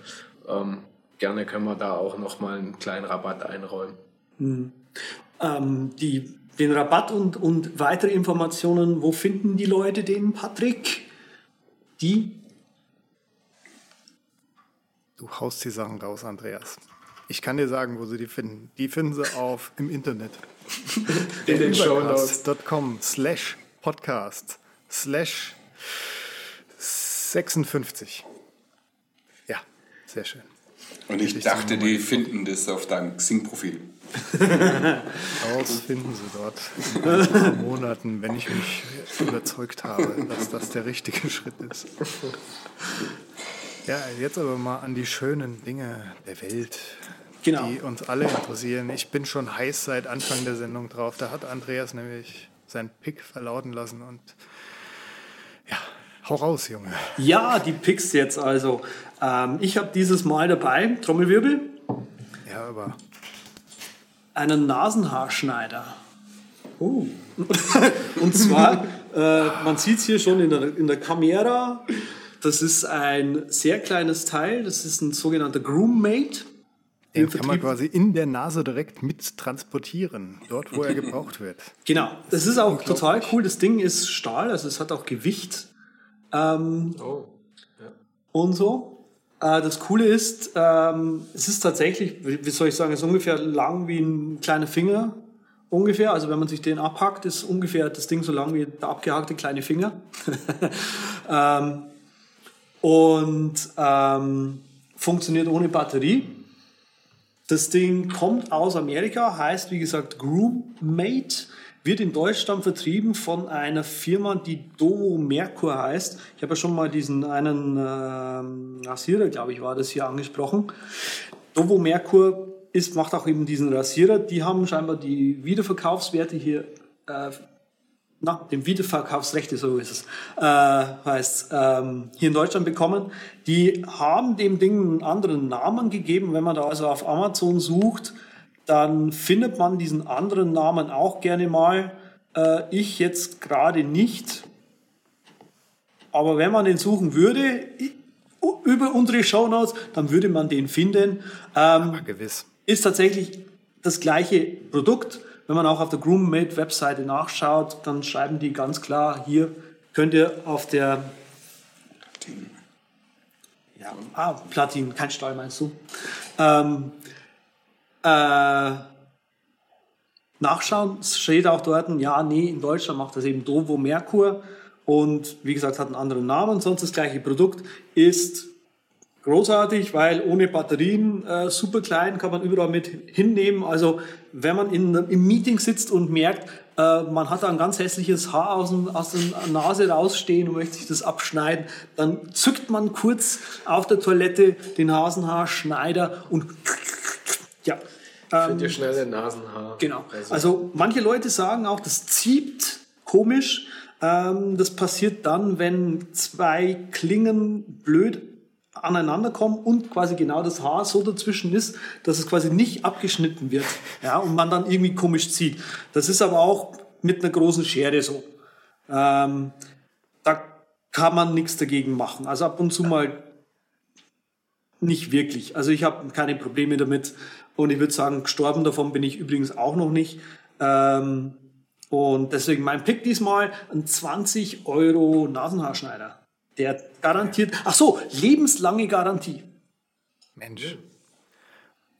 Ähm, gerne können wir da auch nochmal einen kleinen Rabatt einräumen. Mhm. Ähm, die, den Rabatt und, und weitere Informationen, wo finden die Leute den, Patrick? Die? Du haust die Sachen raus, Andreas. Ich kann dir sagen, wo sie die finden. Die finden sie auf im Internet. [laughs] In den shownotes.com slash podcast slash 56. Ja, sehr schön. Und ich, ich dachte, die finden das auf deinem Xing-Profil. [laughs] Das finden sie dort in ein paar Monaten, wenn ich mich überzeugt habe, dass das der richtige Schritt ist. Ja, jetzt aber mal an die schönen Dinge der Welt, genau. die uns alle interessieren. Ich bin schon heiß seit Anfang der Sendung drauf. Da hat Andreas nämlich seinen Pick verlauten lassen und ja, hau raus, Junge. Ja, die Picks jetzt also. Ähm, ich habe dieses Mal dabei, Trommelwirbel. Ja, aber. Einen Nasenhaarschneider. Oh. [laughs] und zwar, äh, man sieht es hier schon in der, in der Kamera. Das ist ein sehr kleines Teil. Das ist ein sogenannter Groommate. Den kann man quasi in der Nase direkt mit transportieren, dort wo er gebraucht wird. Genau, das ist auch total cool. Das Ding ist Stahl, also es hat auch Gewicht. Ähm, oh. ja. Und so. Äh, das Coole ist, ähm, es ist tatsächlich, wie soll ich sagen, es ist ungefähr lang wie ein kleiner Finger. Ungefähr, also wenn man sich den abhackt, ist ungefähr das Ding so lang wie der abgehackte kleine Finger. [laughs] ähm, und ähm, funktioniert ohne Batterie. Das Ding kommt aus Amerika, heißt wie gesagt Groommate, wird in Deutschland vertrieben von einer Firma, die Dovo Merkur heißt. Ich habe ja schon mal diesen einen äh, Rasierer, glaube ich, war das hier angesprochen. Dovo Merkur ist, macht auch eben diesen Rasierer. Die haben scheinbar die Wiederverkaufswerte hier äh, na, dem Wiederverkaufsrechte, so ist es, äh, heißt, ähm, hier in Deutschland bekommen. Die haben dem Ding einen anderen Namen gegeben. Wenn man da also auf Amazon sucht, dann findet man diesen anderen Namen auch gerne mal. Äh, ich jetzt gerade nicht. Aber wenn man den suchen würde, über unsere Shownotes, dann würde man den finden. Ähm, gewiss. Ist tatsächlich das gleiche Produkt wenn man auch auf der Groommate-Webseite nachschaut, dann schreiben die ganz klar, hier könnt ihr auf der Platin. Ja, ah, Platin, kein Stahl meinst du? Ähm, äh, nachschauen, es steht auch dort, ja, nee, in Deutschland macht das eben Dovo Merkur und wie gesagt hat einen anderen Namen, sonst das gleiche Produkt, ist großartig, weil ohne Batterien äh, super klein kann man überall mit hinnehmen. Also wenn man in, im Meeting sitzt und merkt, äh, man hat da ein ganz hässliches Haar aus, aus der Nase rausstehen und möchte sich das abschneiden, dann zückt man kurz auf der Toilette den Nasenhaarschneider und [tsk] ja. Ähm, Für die schnelle Nasenhaar. Genau. Also. also manche Leute sagen auch, das zieht komisch. Ähm, das passiert dann, wenn zwei Klingen blöd aneinander kommen und quasi genau das Haar so dazwischen ist, dass es quasi nicht abgeschnitten wird ja, und man dann irgendwie komisch zieht. Das ist aber auch mit einer großen Schere so. Ähm, da kann man nichts dagegen machen. Also ab und zu mal nicht wirklich. Also ich habe keine Probleme damit und ich würde sagen, gestorben davon bin ich übrigens auch noch nicht. Ähm, und deswegen mein Pick diesmal ein 20 Euro Nasenhaarschneider. Der garantiert, ach so, lebenslange Garantie. Mensch.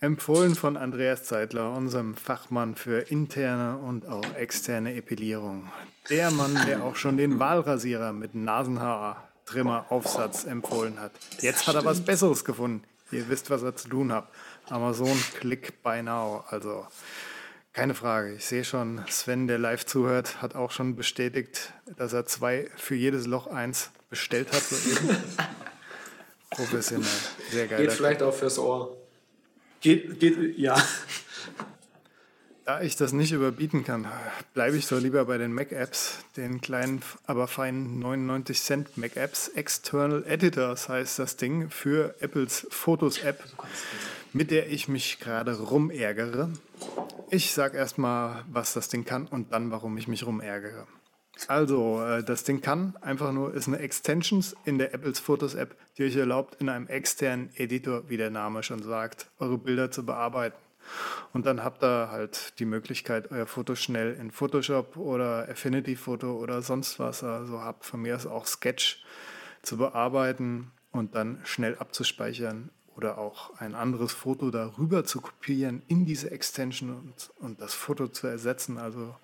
Empfohlen von Andreas Zeitler, unserem Fachmann für interne und auch externe Epilierung. Der Mann, der auch schon den Wahlrasierer mit Nasenhaar-Trimmer-Aufsatz empfohlen hat. Jetzt hat er was Besseres gefunden. Ihr wisst, was er zu tun hat. Amazon Click by Now. Also keine Frage. Ich sehe schon, Sven, der live zuhört, hat auch schon bestätigt, dass er zwei für jedes Loch eins bestellt hat. Soeben. [laughs] Professionell. Sehr geil. Geht vielleicht auch fürs Ohr. Geht, geht, ja. Da ich das nicht überbieten kann, bleibe ich doch lieber bei den Mac-Apps, den kleinen, aber feinen 99 Cent Mac-Apps. External Editors heißt das Ding für Apples Fotos-App, mit der ich mich gerade rumärgere. Ich sage erstmal, was das Ding kann und dann, warum ich mich rumärgere. Also, äh, das Ding kann einfach nur, ist eine Extensions in der Apples Fotos App, die euch erlaubt, in einem externen Editor, wie der Name schon sagt, eure Bilder zu bearbeiten. Und dann habt ihr halt die Möglichkeit, euer Foto schnell in Photoshop oder Affinity Photo oder sonst was, also habt von mir aus auch Sketch zu bearbeiten und dann schnell abzuspeichern oder auch ein anderes Foto darüber zu kopieren in diese Extension und, und das Foto zu ersetzen. Also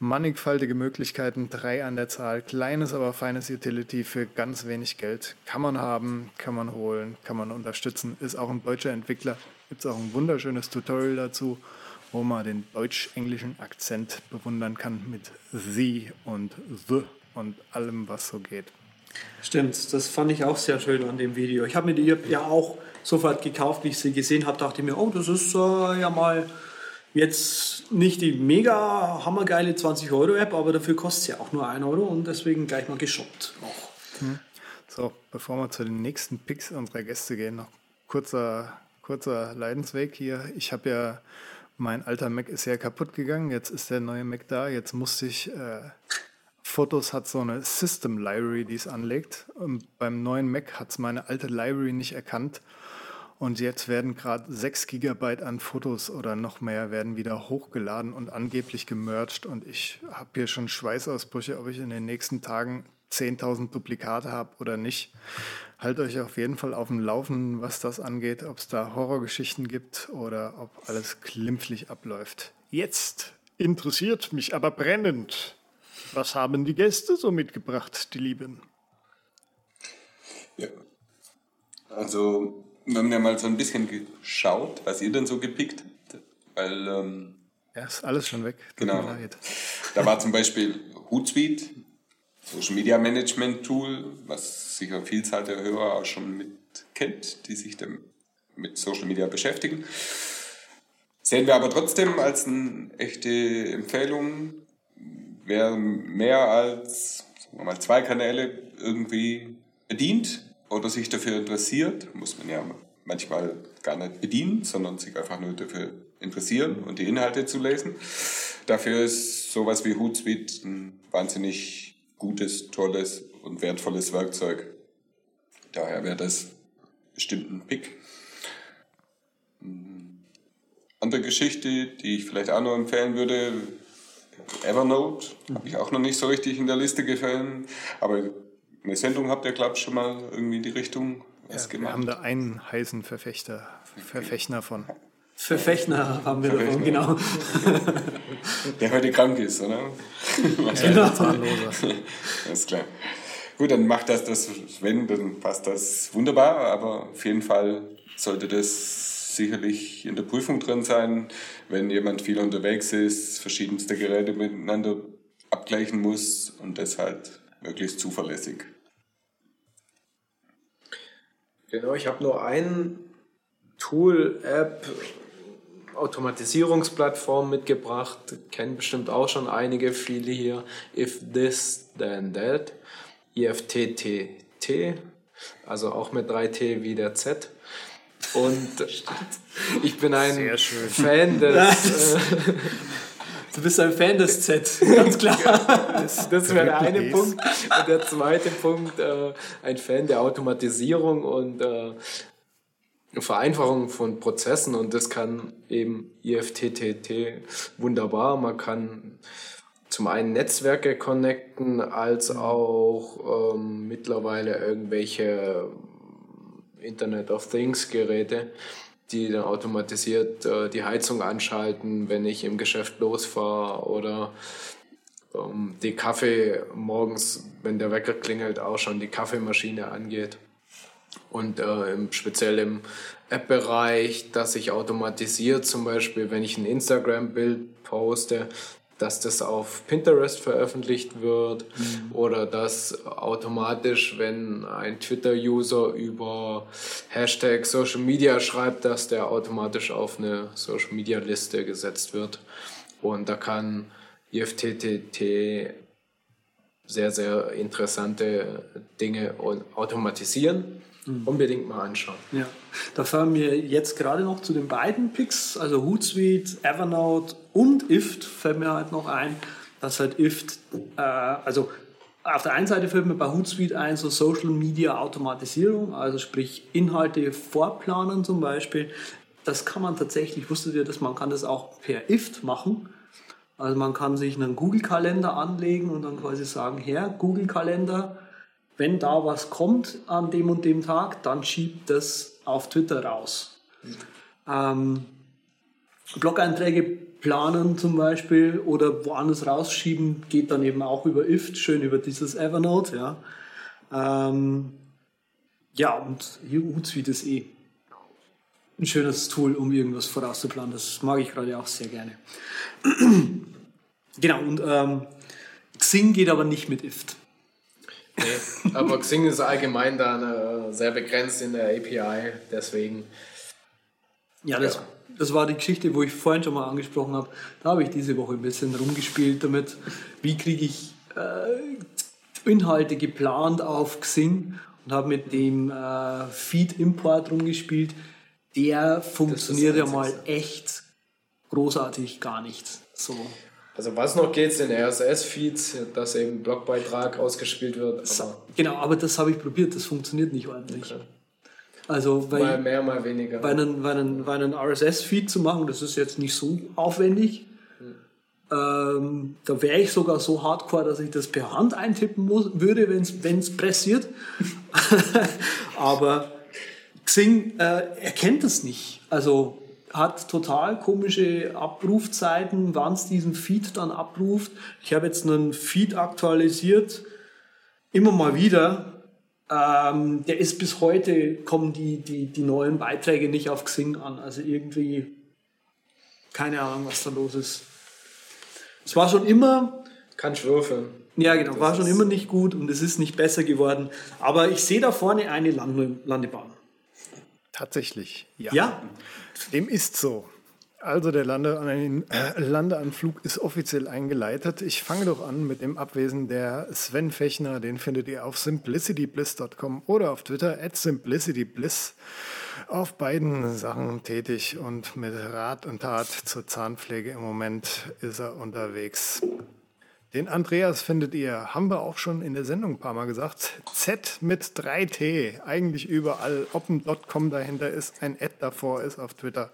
mannigfaltige Möglichkeiten, drei an der Zahl, kleines, aber feines Utility für ganz wenig Geld. Kann man haben, kann man holen, kann man unterstützen. Ist auch ein deutscher Entwickler. Gibt es auch ein wunderschönes Tutorial dazu, wo man den deutsch-englischen Akzent bewundern kann mit sie und the und allem, was so geht. Stimmt, das fand ich auch sehr schön an dem Video. Ich habe mir die ja auch sofort gekauft, wie ich sie gesehen habe, dachte ich mir, oh, das ist äh, ja mal Jetzt nicht die mega hammergeile 20-Euro-App, aber dafür kostet sie ja auch nur 1 Euro und deswegen gleich mal geshoppt. Hm. So, bevor wir zu den nächsten Picks unserer Gäste gehen, noch kurzer, kurzer Leidensweg hier. Ich habe ja, mein alter Mac ist ja kaputt gegangen, jetzt ist der neue Mac da, jetzt musste ich, äh, hat so eine System Library, die es anlegt. Und beim neuen Mac hat es meine alte Library nicht erkannt und jetzt werden gerade 6 Gigabyte an Fotos oder noch mehr werden wieder hochgeladen und angeblich gemerged. Und ich habe hier schon Schweißausbrüche, ob ich in den nächsten Tagen 10.000 Duplikate habe oder nicht. Halt euch auf jeden Fall auf dem Laufenden, was das angeht, ob es da Horrorgeschichten gibt oder ob alles glimpflich abläuft. Jetzt interessiert mich aber brennend. Was haben die Gäste so mitgebracht, die Lieben? Ja. Also wir haben ja mal so ein bisschen geschaut, was ihr denn so gepickt habt. Weil, ähm, ja, ist alles schon weg. Tut genau. Da war zum Beispiel Hootsuite, Social Media Management Tool, was sicher Vielzahl der Hörer auch schon mit kennt, die sich mit Social Media beschäftigen. Sehen wir aber trotzdem als eine echte Empfehlung. Wer mehr als mal, zwei Kanäle irgendwie bedient, oder sich dafür interessiert, muss man ja manchmal gar nicht bedienen, sondern sich einfach nur dafür interessieren und die Inhalte zu lesen. Dafür ist sowas wie Hootsuite ein wahnsinnig gutes, tolles und wertvolles Werkzeug. Daher wäre das bestimmt ein Pick. Andere Geschichte, die ich vielleicht auch noch empfehlen würde, Evernote, habe ich auch noch nicht so richtig in der Liste gefallen, aber eine Sendung habt ihr, glaube ich, schon mal irgendwie in die Richtung was ja, gemacht. Wir haben da einen heißen Verfechter, Verfechner von. Verfechner haben wir davon, genau. [laughs] Der heute krank ist, oder? [laughs] genau. Alles klar. Gut, dann macht das das, wenn, dann passt das wunderbar, aber auf jeden Fall sollte das sicherlich in der Prüfung drin sein, wenn jemand viel unterwegs ist, verschiedenste Geräte miteinander abgleichen muss und das halt möglichst zuverlässig. Genau, ich habe nur ein Tool, App, Automatisierungsplattform mitgebracht. Kennen bestimmt auch schon einige, viele hier. If This, Then That. IFTTT. Also auch mit 3T wie der Z. Und ich bin ein Fan des. [laughs] [laughs] Du bist ein Fan des Z, ganz klar. das, das wäre der eine Punkt. Und der zweite Punkt, äh, ein Fan der Automatisierung und äh, Vereinfachung von Prozessen. Und das kann eben IFTTT wunderbar. Man kann zum einen Netzwerke connecten, als auch ähm, mittlerweile irgendwelche Internet of Things Geräte die dann automatisiert äh, die Heizung anschalten, wenn ich im Geschäft losfahre oder ähm, die Kaffee morgens, wenn der Wecker klingelt, auch schon die Kaffeemaschine angeht. Und äh, speziell im App-Bereich, dass ich automatisiert, zum Beispiel, wenn ich ein Instagram-Bild poste, dass das auf Pinterest veröffentlicht wird mhm. oder dass automatisch, wenn ein Twitter-User über Hashtag Social Media schreibt, dass der automatisch auf eine Social Media Liste gesetzt wird. Und da kann IFTTT sehr, sehr interessante Dinge automatisieren. Mhm. Unbedingt mal anschauen. Ja, da fahren wir jetzt gerade noch zu den beiden Picks, also Hootsuite, Evernote und IFT fällt mir halt noch ein, dass halt IFT, äh, also auf der einen Seite fällt mir bei Hootsuite ein, so Social Media Automatisierung, also sprich Inhalte vorplanen zum Beispiel. Das kann man tatsächlich, wusstet ihr, dass man kann das auch per IFT machen. Also man kann sich einen Google-Kalender anlegen und dann quasi sagen, Herr, Google-Kalender, wenn da was kommt an dem und dem Tag, dann schiebt das auf Twitter raus. Ähm, Blog-Einträge planen zum Beispiel oder woanders rausschieben, geht dann eben auch über IFT, schön über dieses Evernote. Ja, ähm, ja und Hootsuite ist eh ein schönes Tool, um irgendwas vorauszuplanen. Das mag ich gerade auch sehr gerne. [clears throat] genau, und ähm, Xing geht aber nicht mit IFT. Nee, aber Xing ist allgemein da sehr begrenzt in der API, deswegen. Ja, das, ja. das war die Geschichte, wo ich vorhin schon mal angesprochen habe. Da habe ich diese Woche ein bisschen rumgespielt damit, wie kriege ich äh, Inhalte geplant auf Xing und habe mit dem äh, Feed-Import rumgespielt. Der funktioniert ja mal echt großartig gar nicht. So. Also was noch geht, sind RSS-Feeds, dass eben Blogbeitrag ausgespielt wird. Aber genau, aber das habe ich probiert, das funktioniert nicht ordentlich. Okay. Also weil, mal mehr, mal weniger. Weil einen, weil einen, weil einen RSS-Feed zu machen, das ist jetzt nicht so aufwendig. Hm. Ähm, da wäre ich sogar so hardcore, dass ich das per Hand eintippen muss, würde, wenn es pressiert. [laughs] aber Xing äh, erkennt das nicht. Also hat total komische Abrufzeiten, wann es diesen Feed dann abruft. Ich habe jetzt einen Feed aktualisiert, immer mal wieder. Ähm, der ist bis heute, kommen die, die, die neuen Beiträge nicht auf Xing an. Also irgendwie, keine Ahnung, was da los ist. Es war schon immer. Kann würfeln. Ja, genau, das war schon immer nicht gut und es ist nicht besser geworden. Aber ich sehe da vorne eine Landebahn. Tatsächlich, ja. Ja? Dem ist so. Also der äh, Landeanflug ist offiziell eingeleitet. Ich fange doch an mit dem Abwesen der Sven Fechner. Den findet ihr auf simplicitybliss.com oder auf Twitter at simplicitybliss. Auf beiden Sachen tätig und mit Rat und Tat zur Zahnpflege im Moment ist er unterwegs. Den Andreas findet ihr, haben wir auch schon in der Sendung ein paar Mal gesagt, Z mit 3T, eigentlich überall. Ob ein .com dahinter ist, ein Ad davor ist auf Twitter,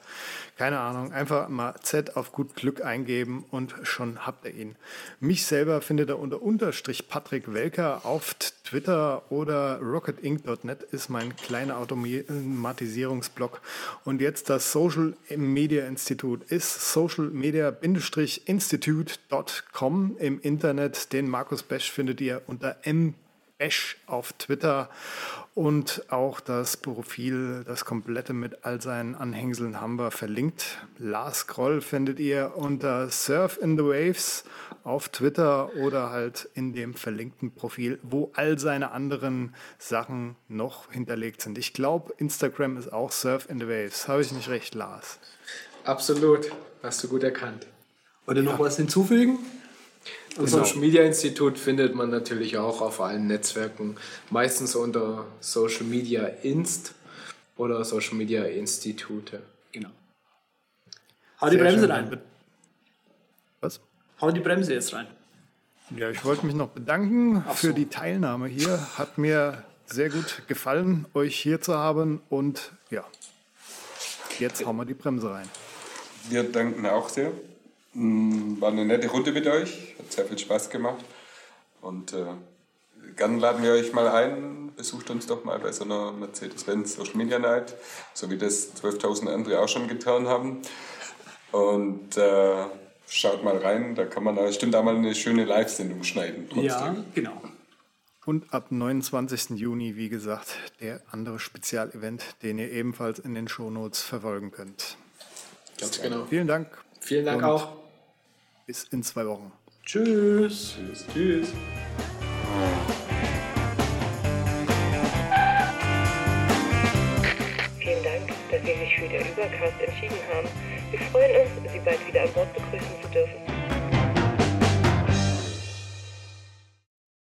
keine Ahnung. Einfach mal Z auf gut Glück eingeben und schon habt ihr ihn. Mich selber findet ihr unter Unterstrich Patrick Welker auf Twitter oder rocketinc.net ist mein kleiner Automatisierungsblog. Und jetzt das Social Media Institute ist socialmedia-institute.com im Internet. Den Markus Besch findet ihr unter mbesch auf Twitter und auch das Profil, das komplette mit all seinen Anhängseln haben wir verlinkt. Lars Groll findet ihr unter Surf in the Waves auf Twitter oder halt in dem verlinkten Profil, wo all seine anderen Sachen noch hinterlegt sind. Ich glaube, Instagram ist auch Surf in the Waves. Habe ich nicht recht, Lars? Absolut. Hast du gut erkannt. Oder noch ja. was hinzufügen? Das genau. Social Media Institut findet man natürlich auch auf allen Netzwerken, meistens unter Social Media Inst oder Social Media Institute. Genau. Hau die Sehr Bremse rein. Was? Hau die Bremse jetzt rein. Ja, ich wollte mich noch bedanken so. für die Teilnahme hier. Hat mir sehr gut gefallen, euch hier zu haben. Und ja, jetzt hauen wir die Bremse rein. Wir danken auch sehr. Mm, war eine nette Runde mit euch, hat sehr viel Spaß gemacht. Und äh, gerne laden wir euch mal ein, besucht uns doch mal bei so einer Mercedes-Benz Social Media Night, so wie das 12.000 andere auch schon getan haben. Und äh, schaut mal rein, da kann man bestimmt auch mal eine schöne Live-Sendung schneiden. Trotzdem. Ja, genau. Und ab 29. Juni, wie gesagt, der andere Spezialevent, den ihr ebenfalls in den Shownotes verfolgen könnt. Ganz genau. Vielen Dank. Vielen Dank auch. Bis in zwei Wochen. Tschüss. Tschüss. Tschüss. Vielen Dank, dass Sie sich für den Übercast entschieden haben. Wir freuen uns, Sie bald wieder an Bord begrüßen zu dürfen.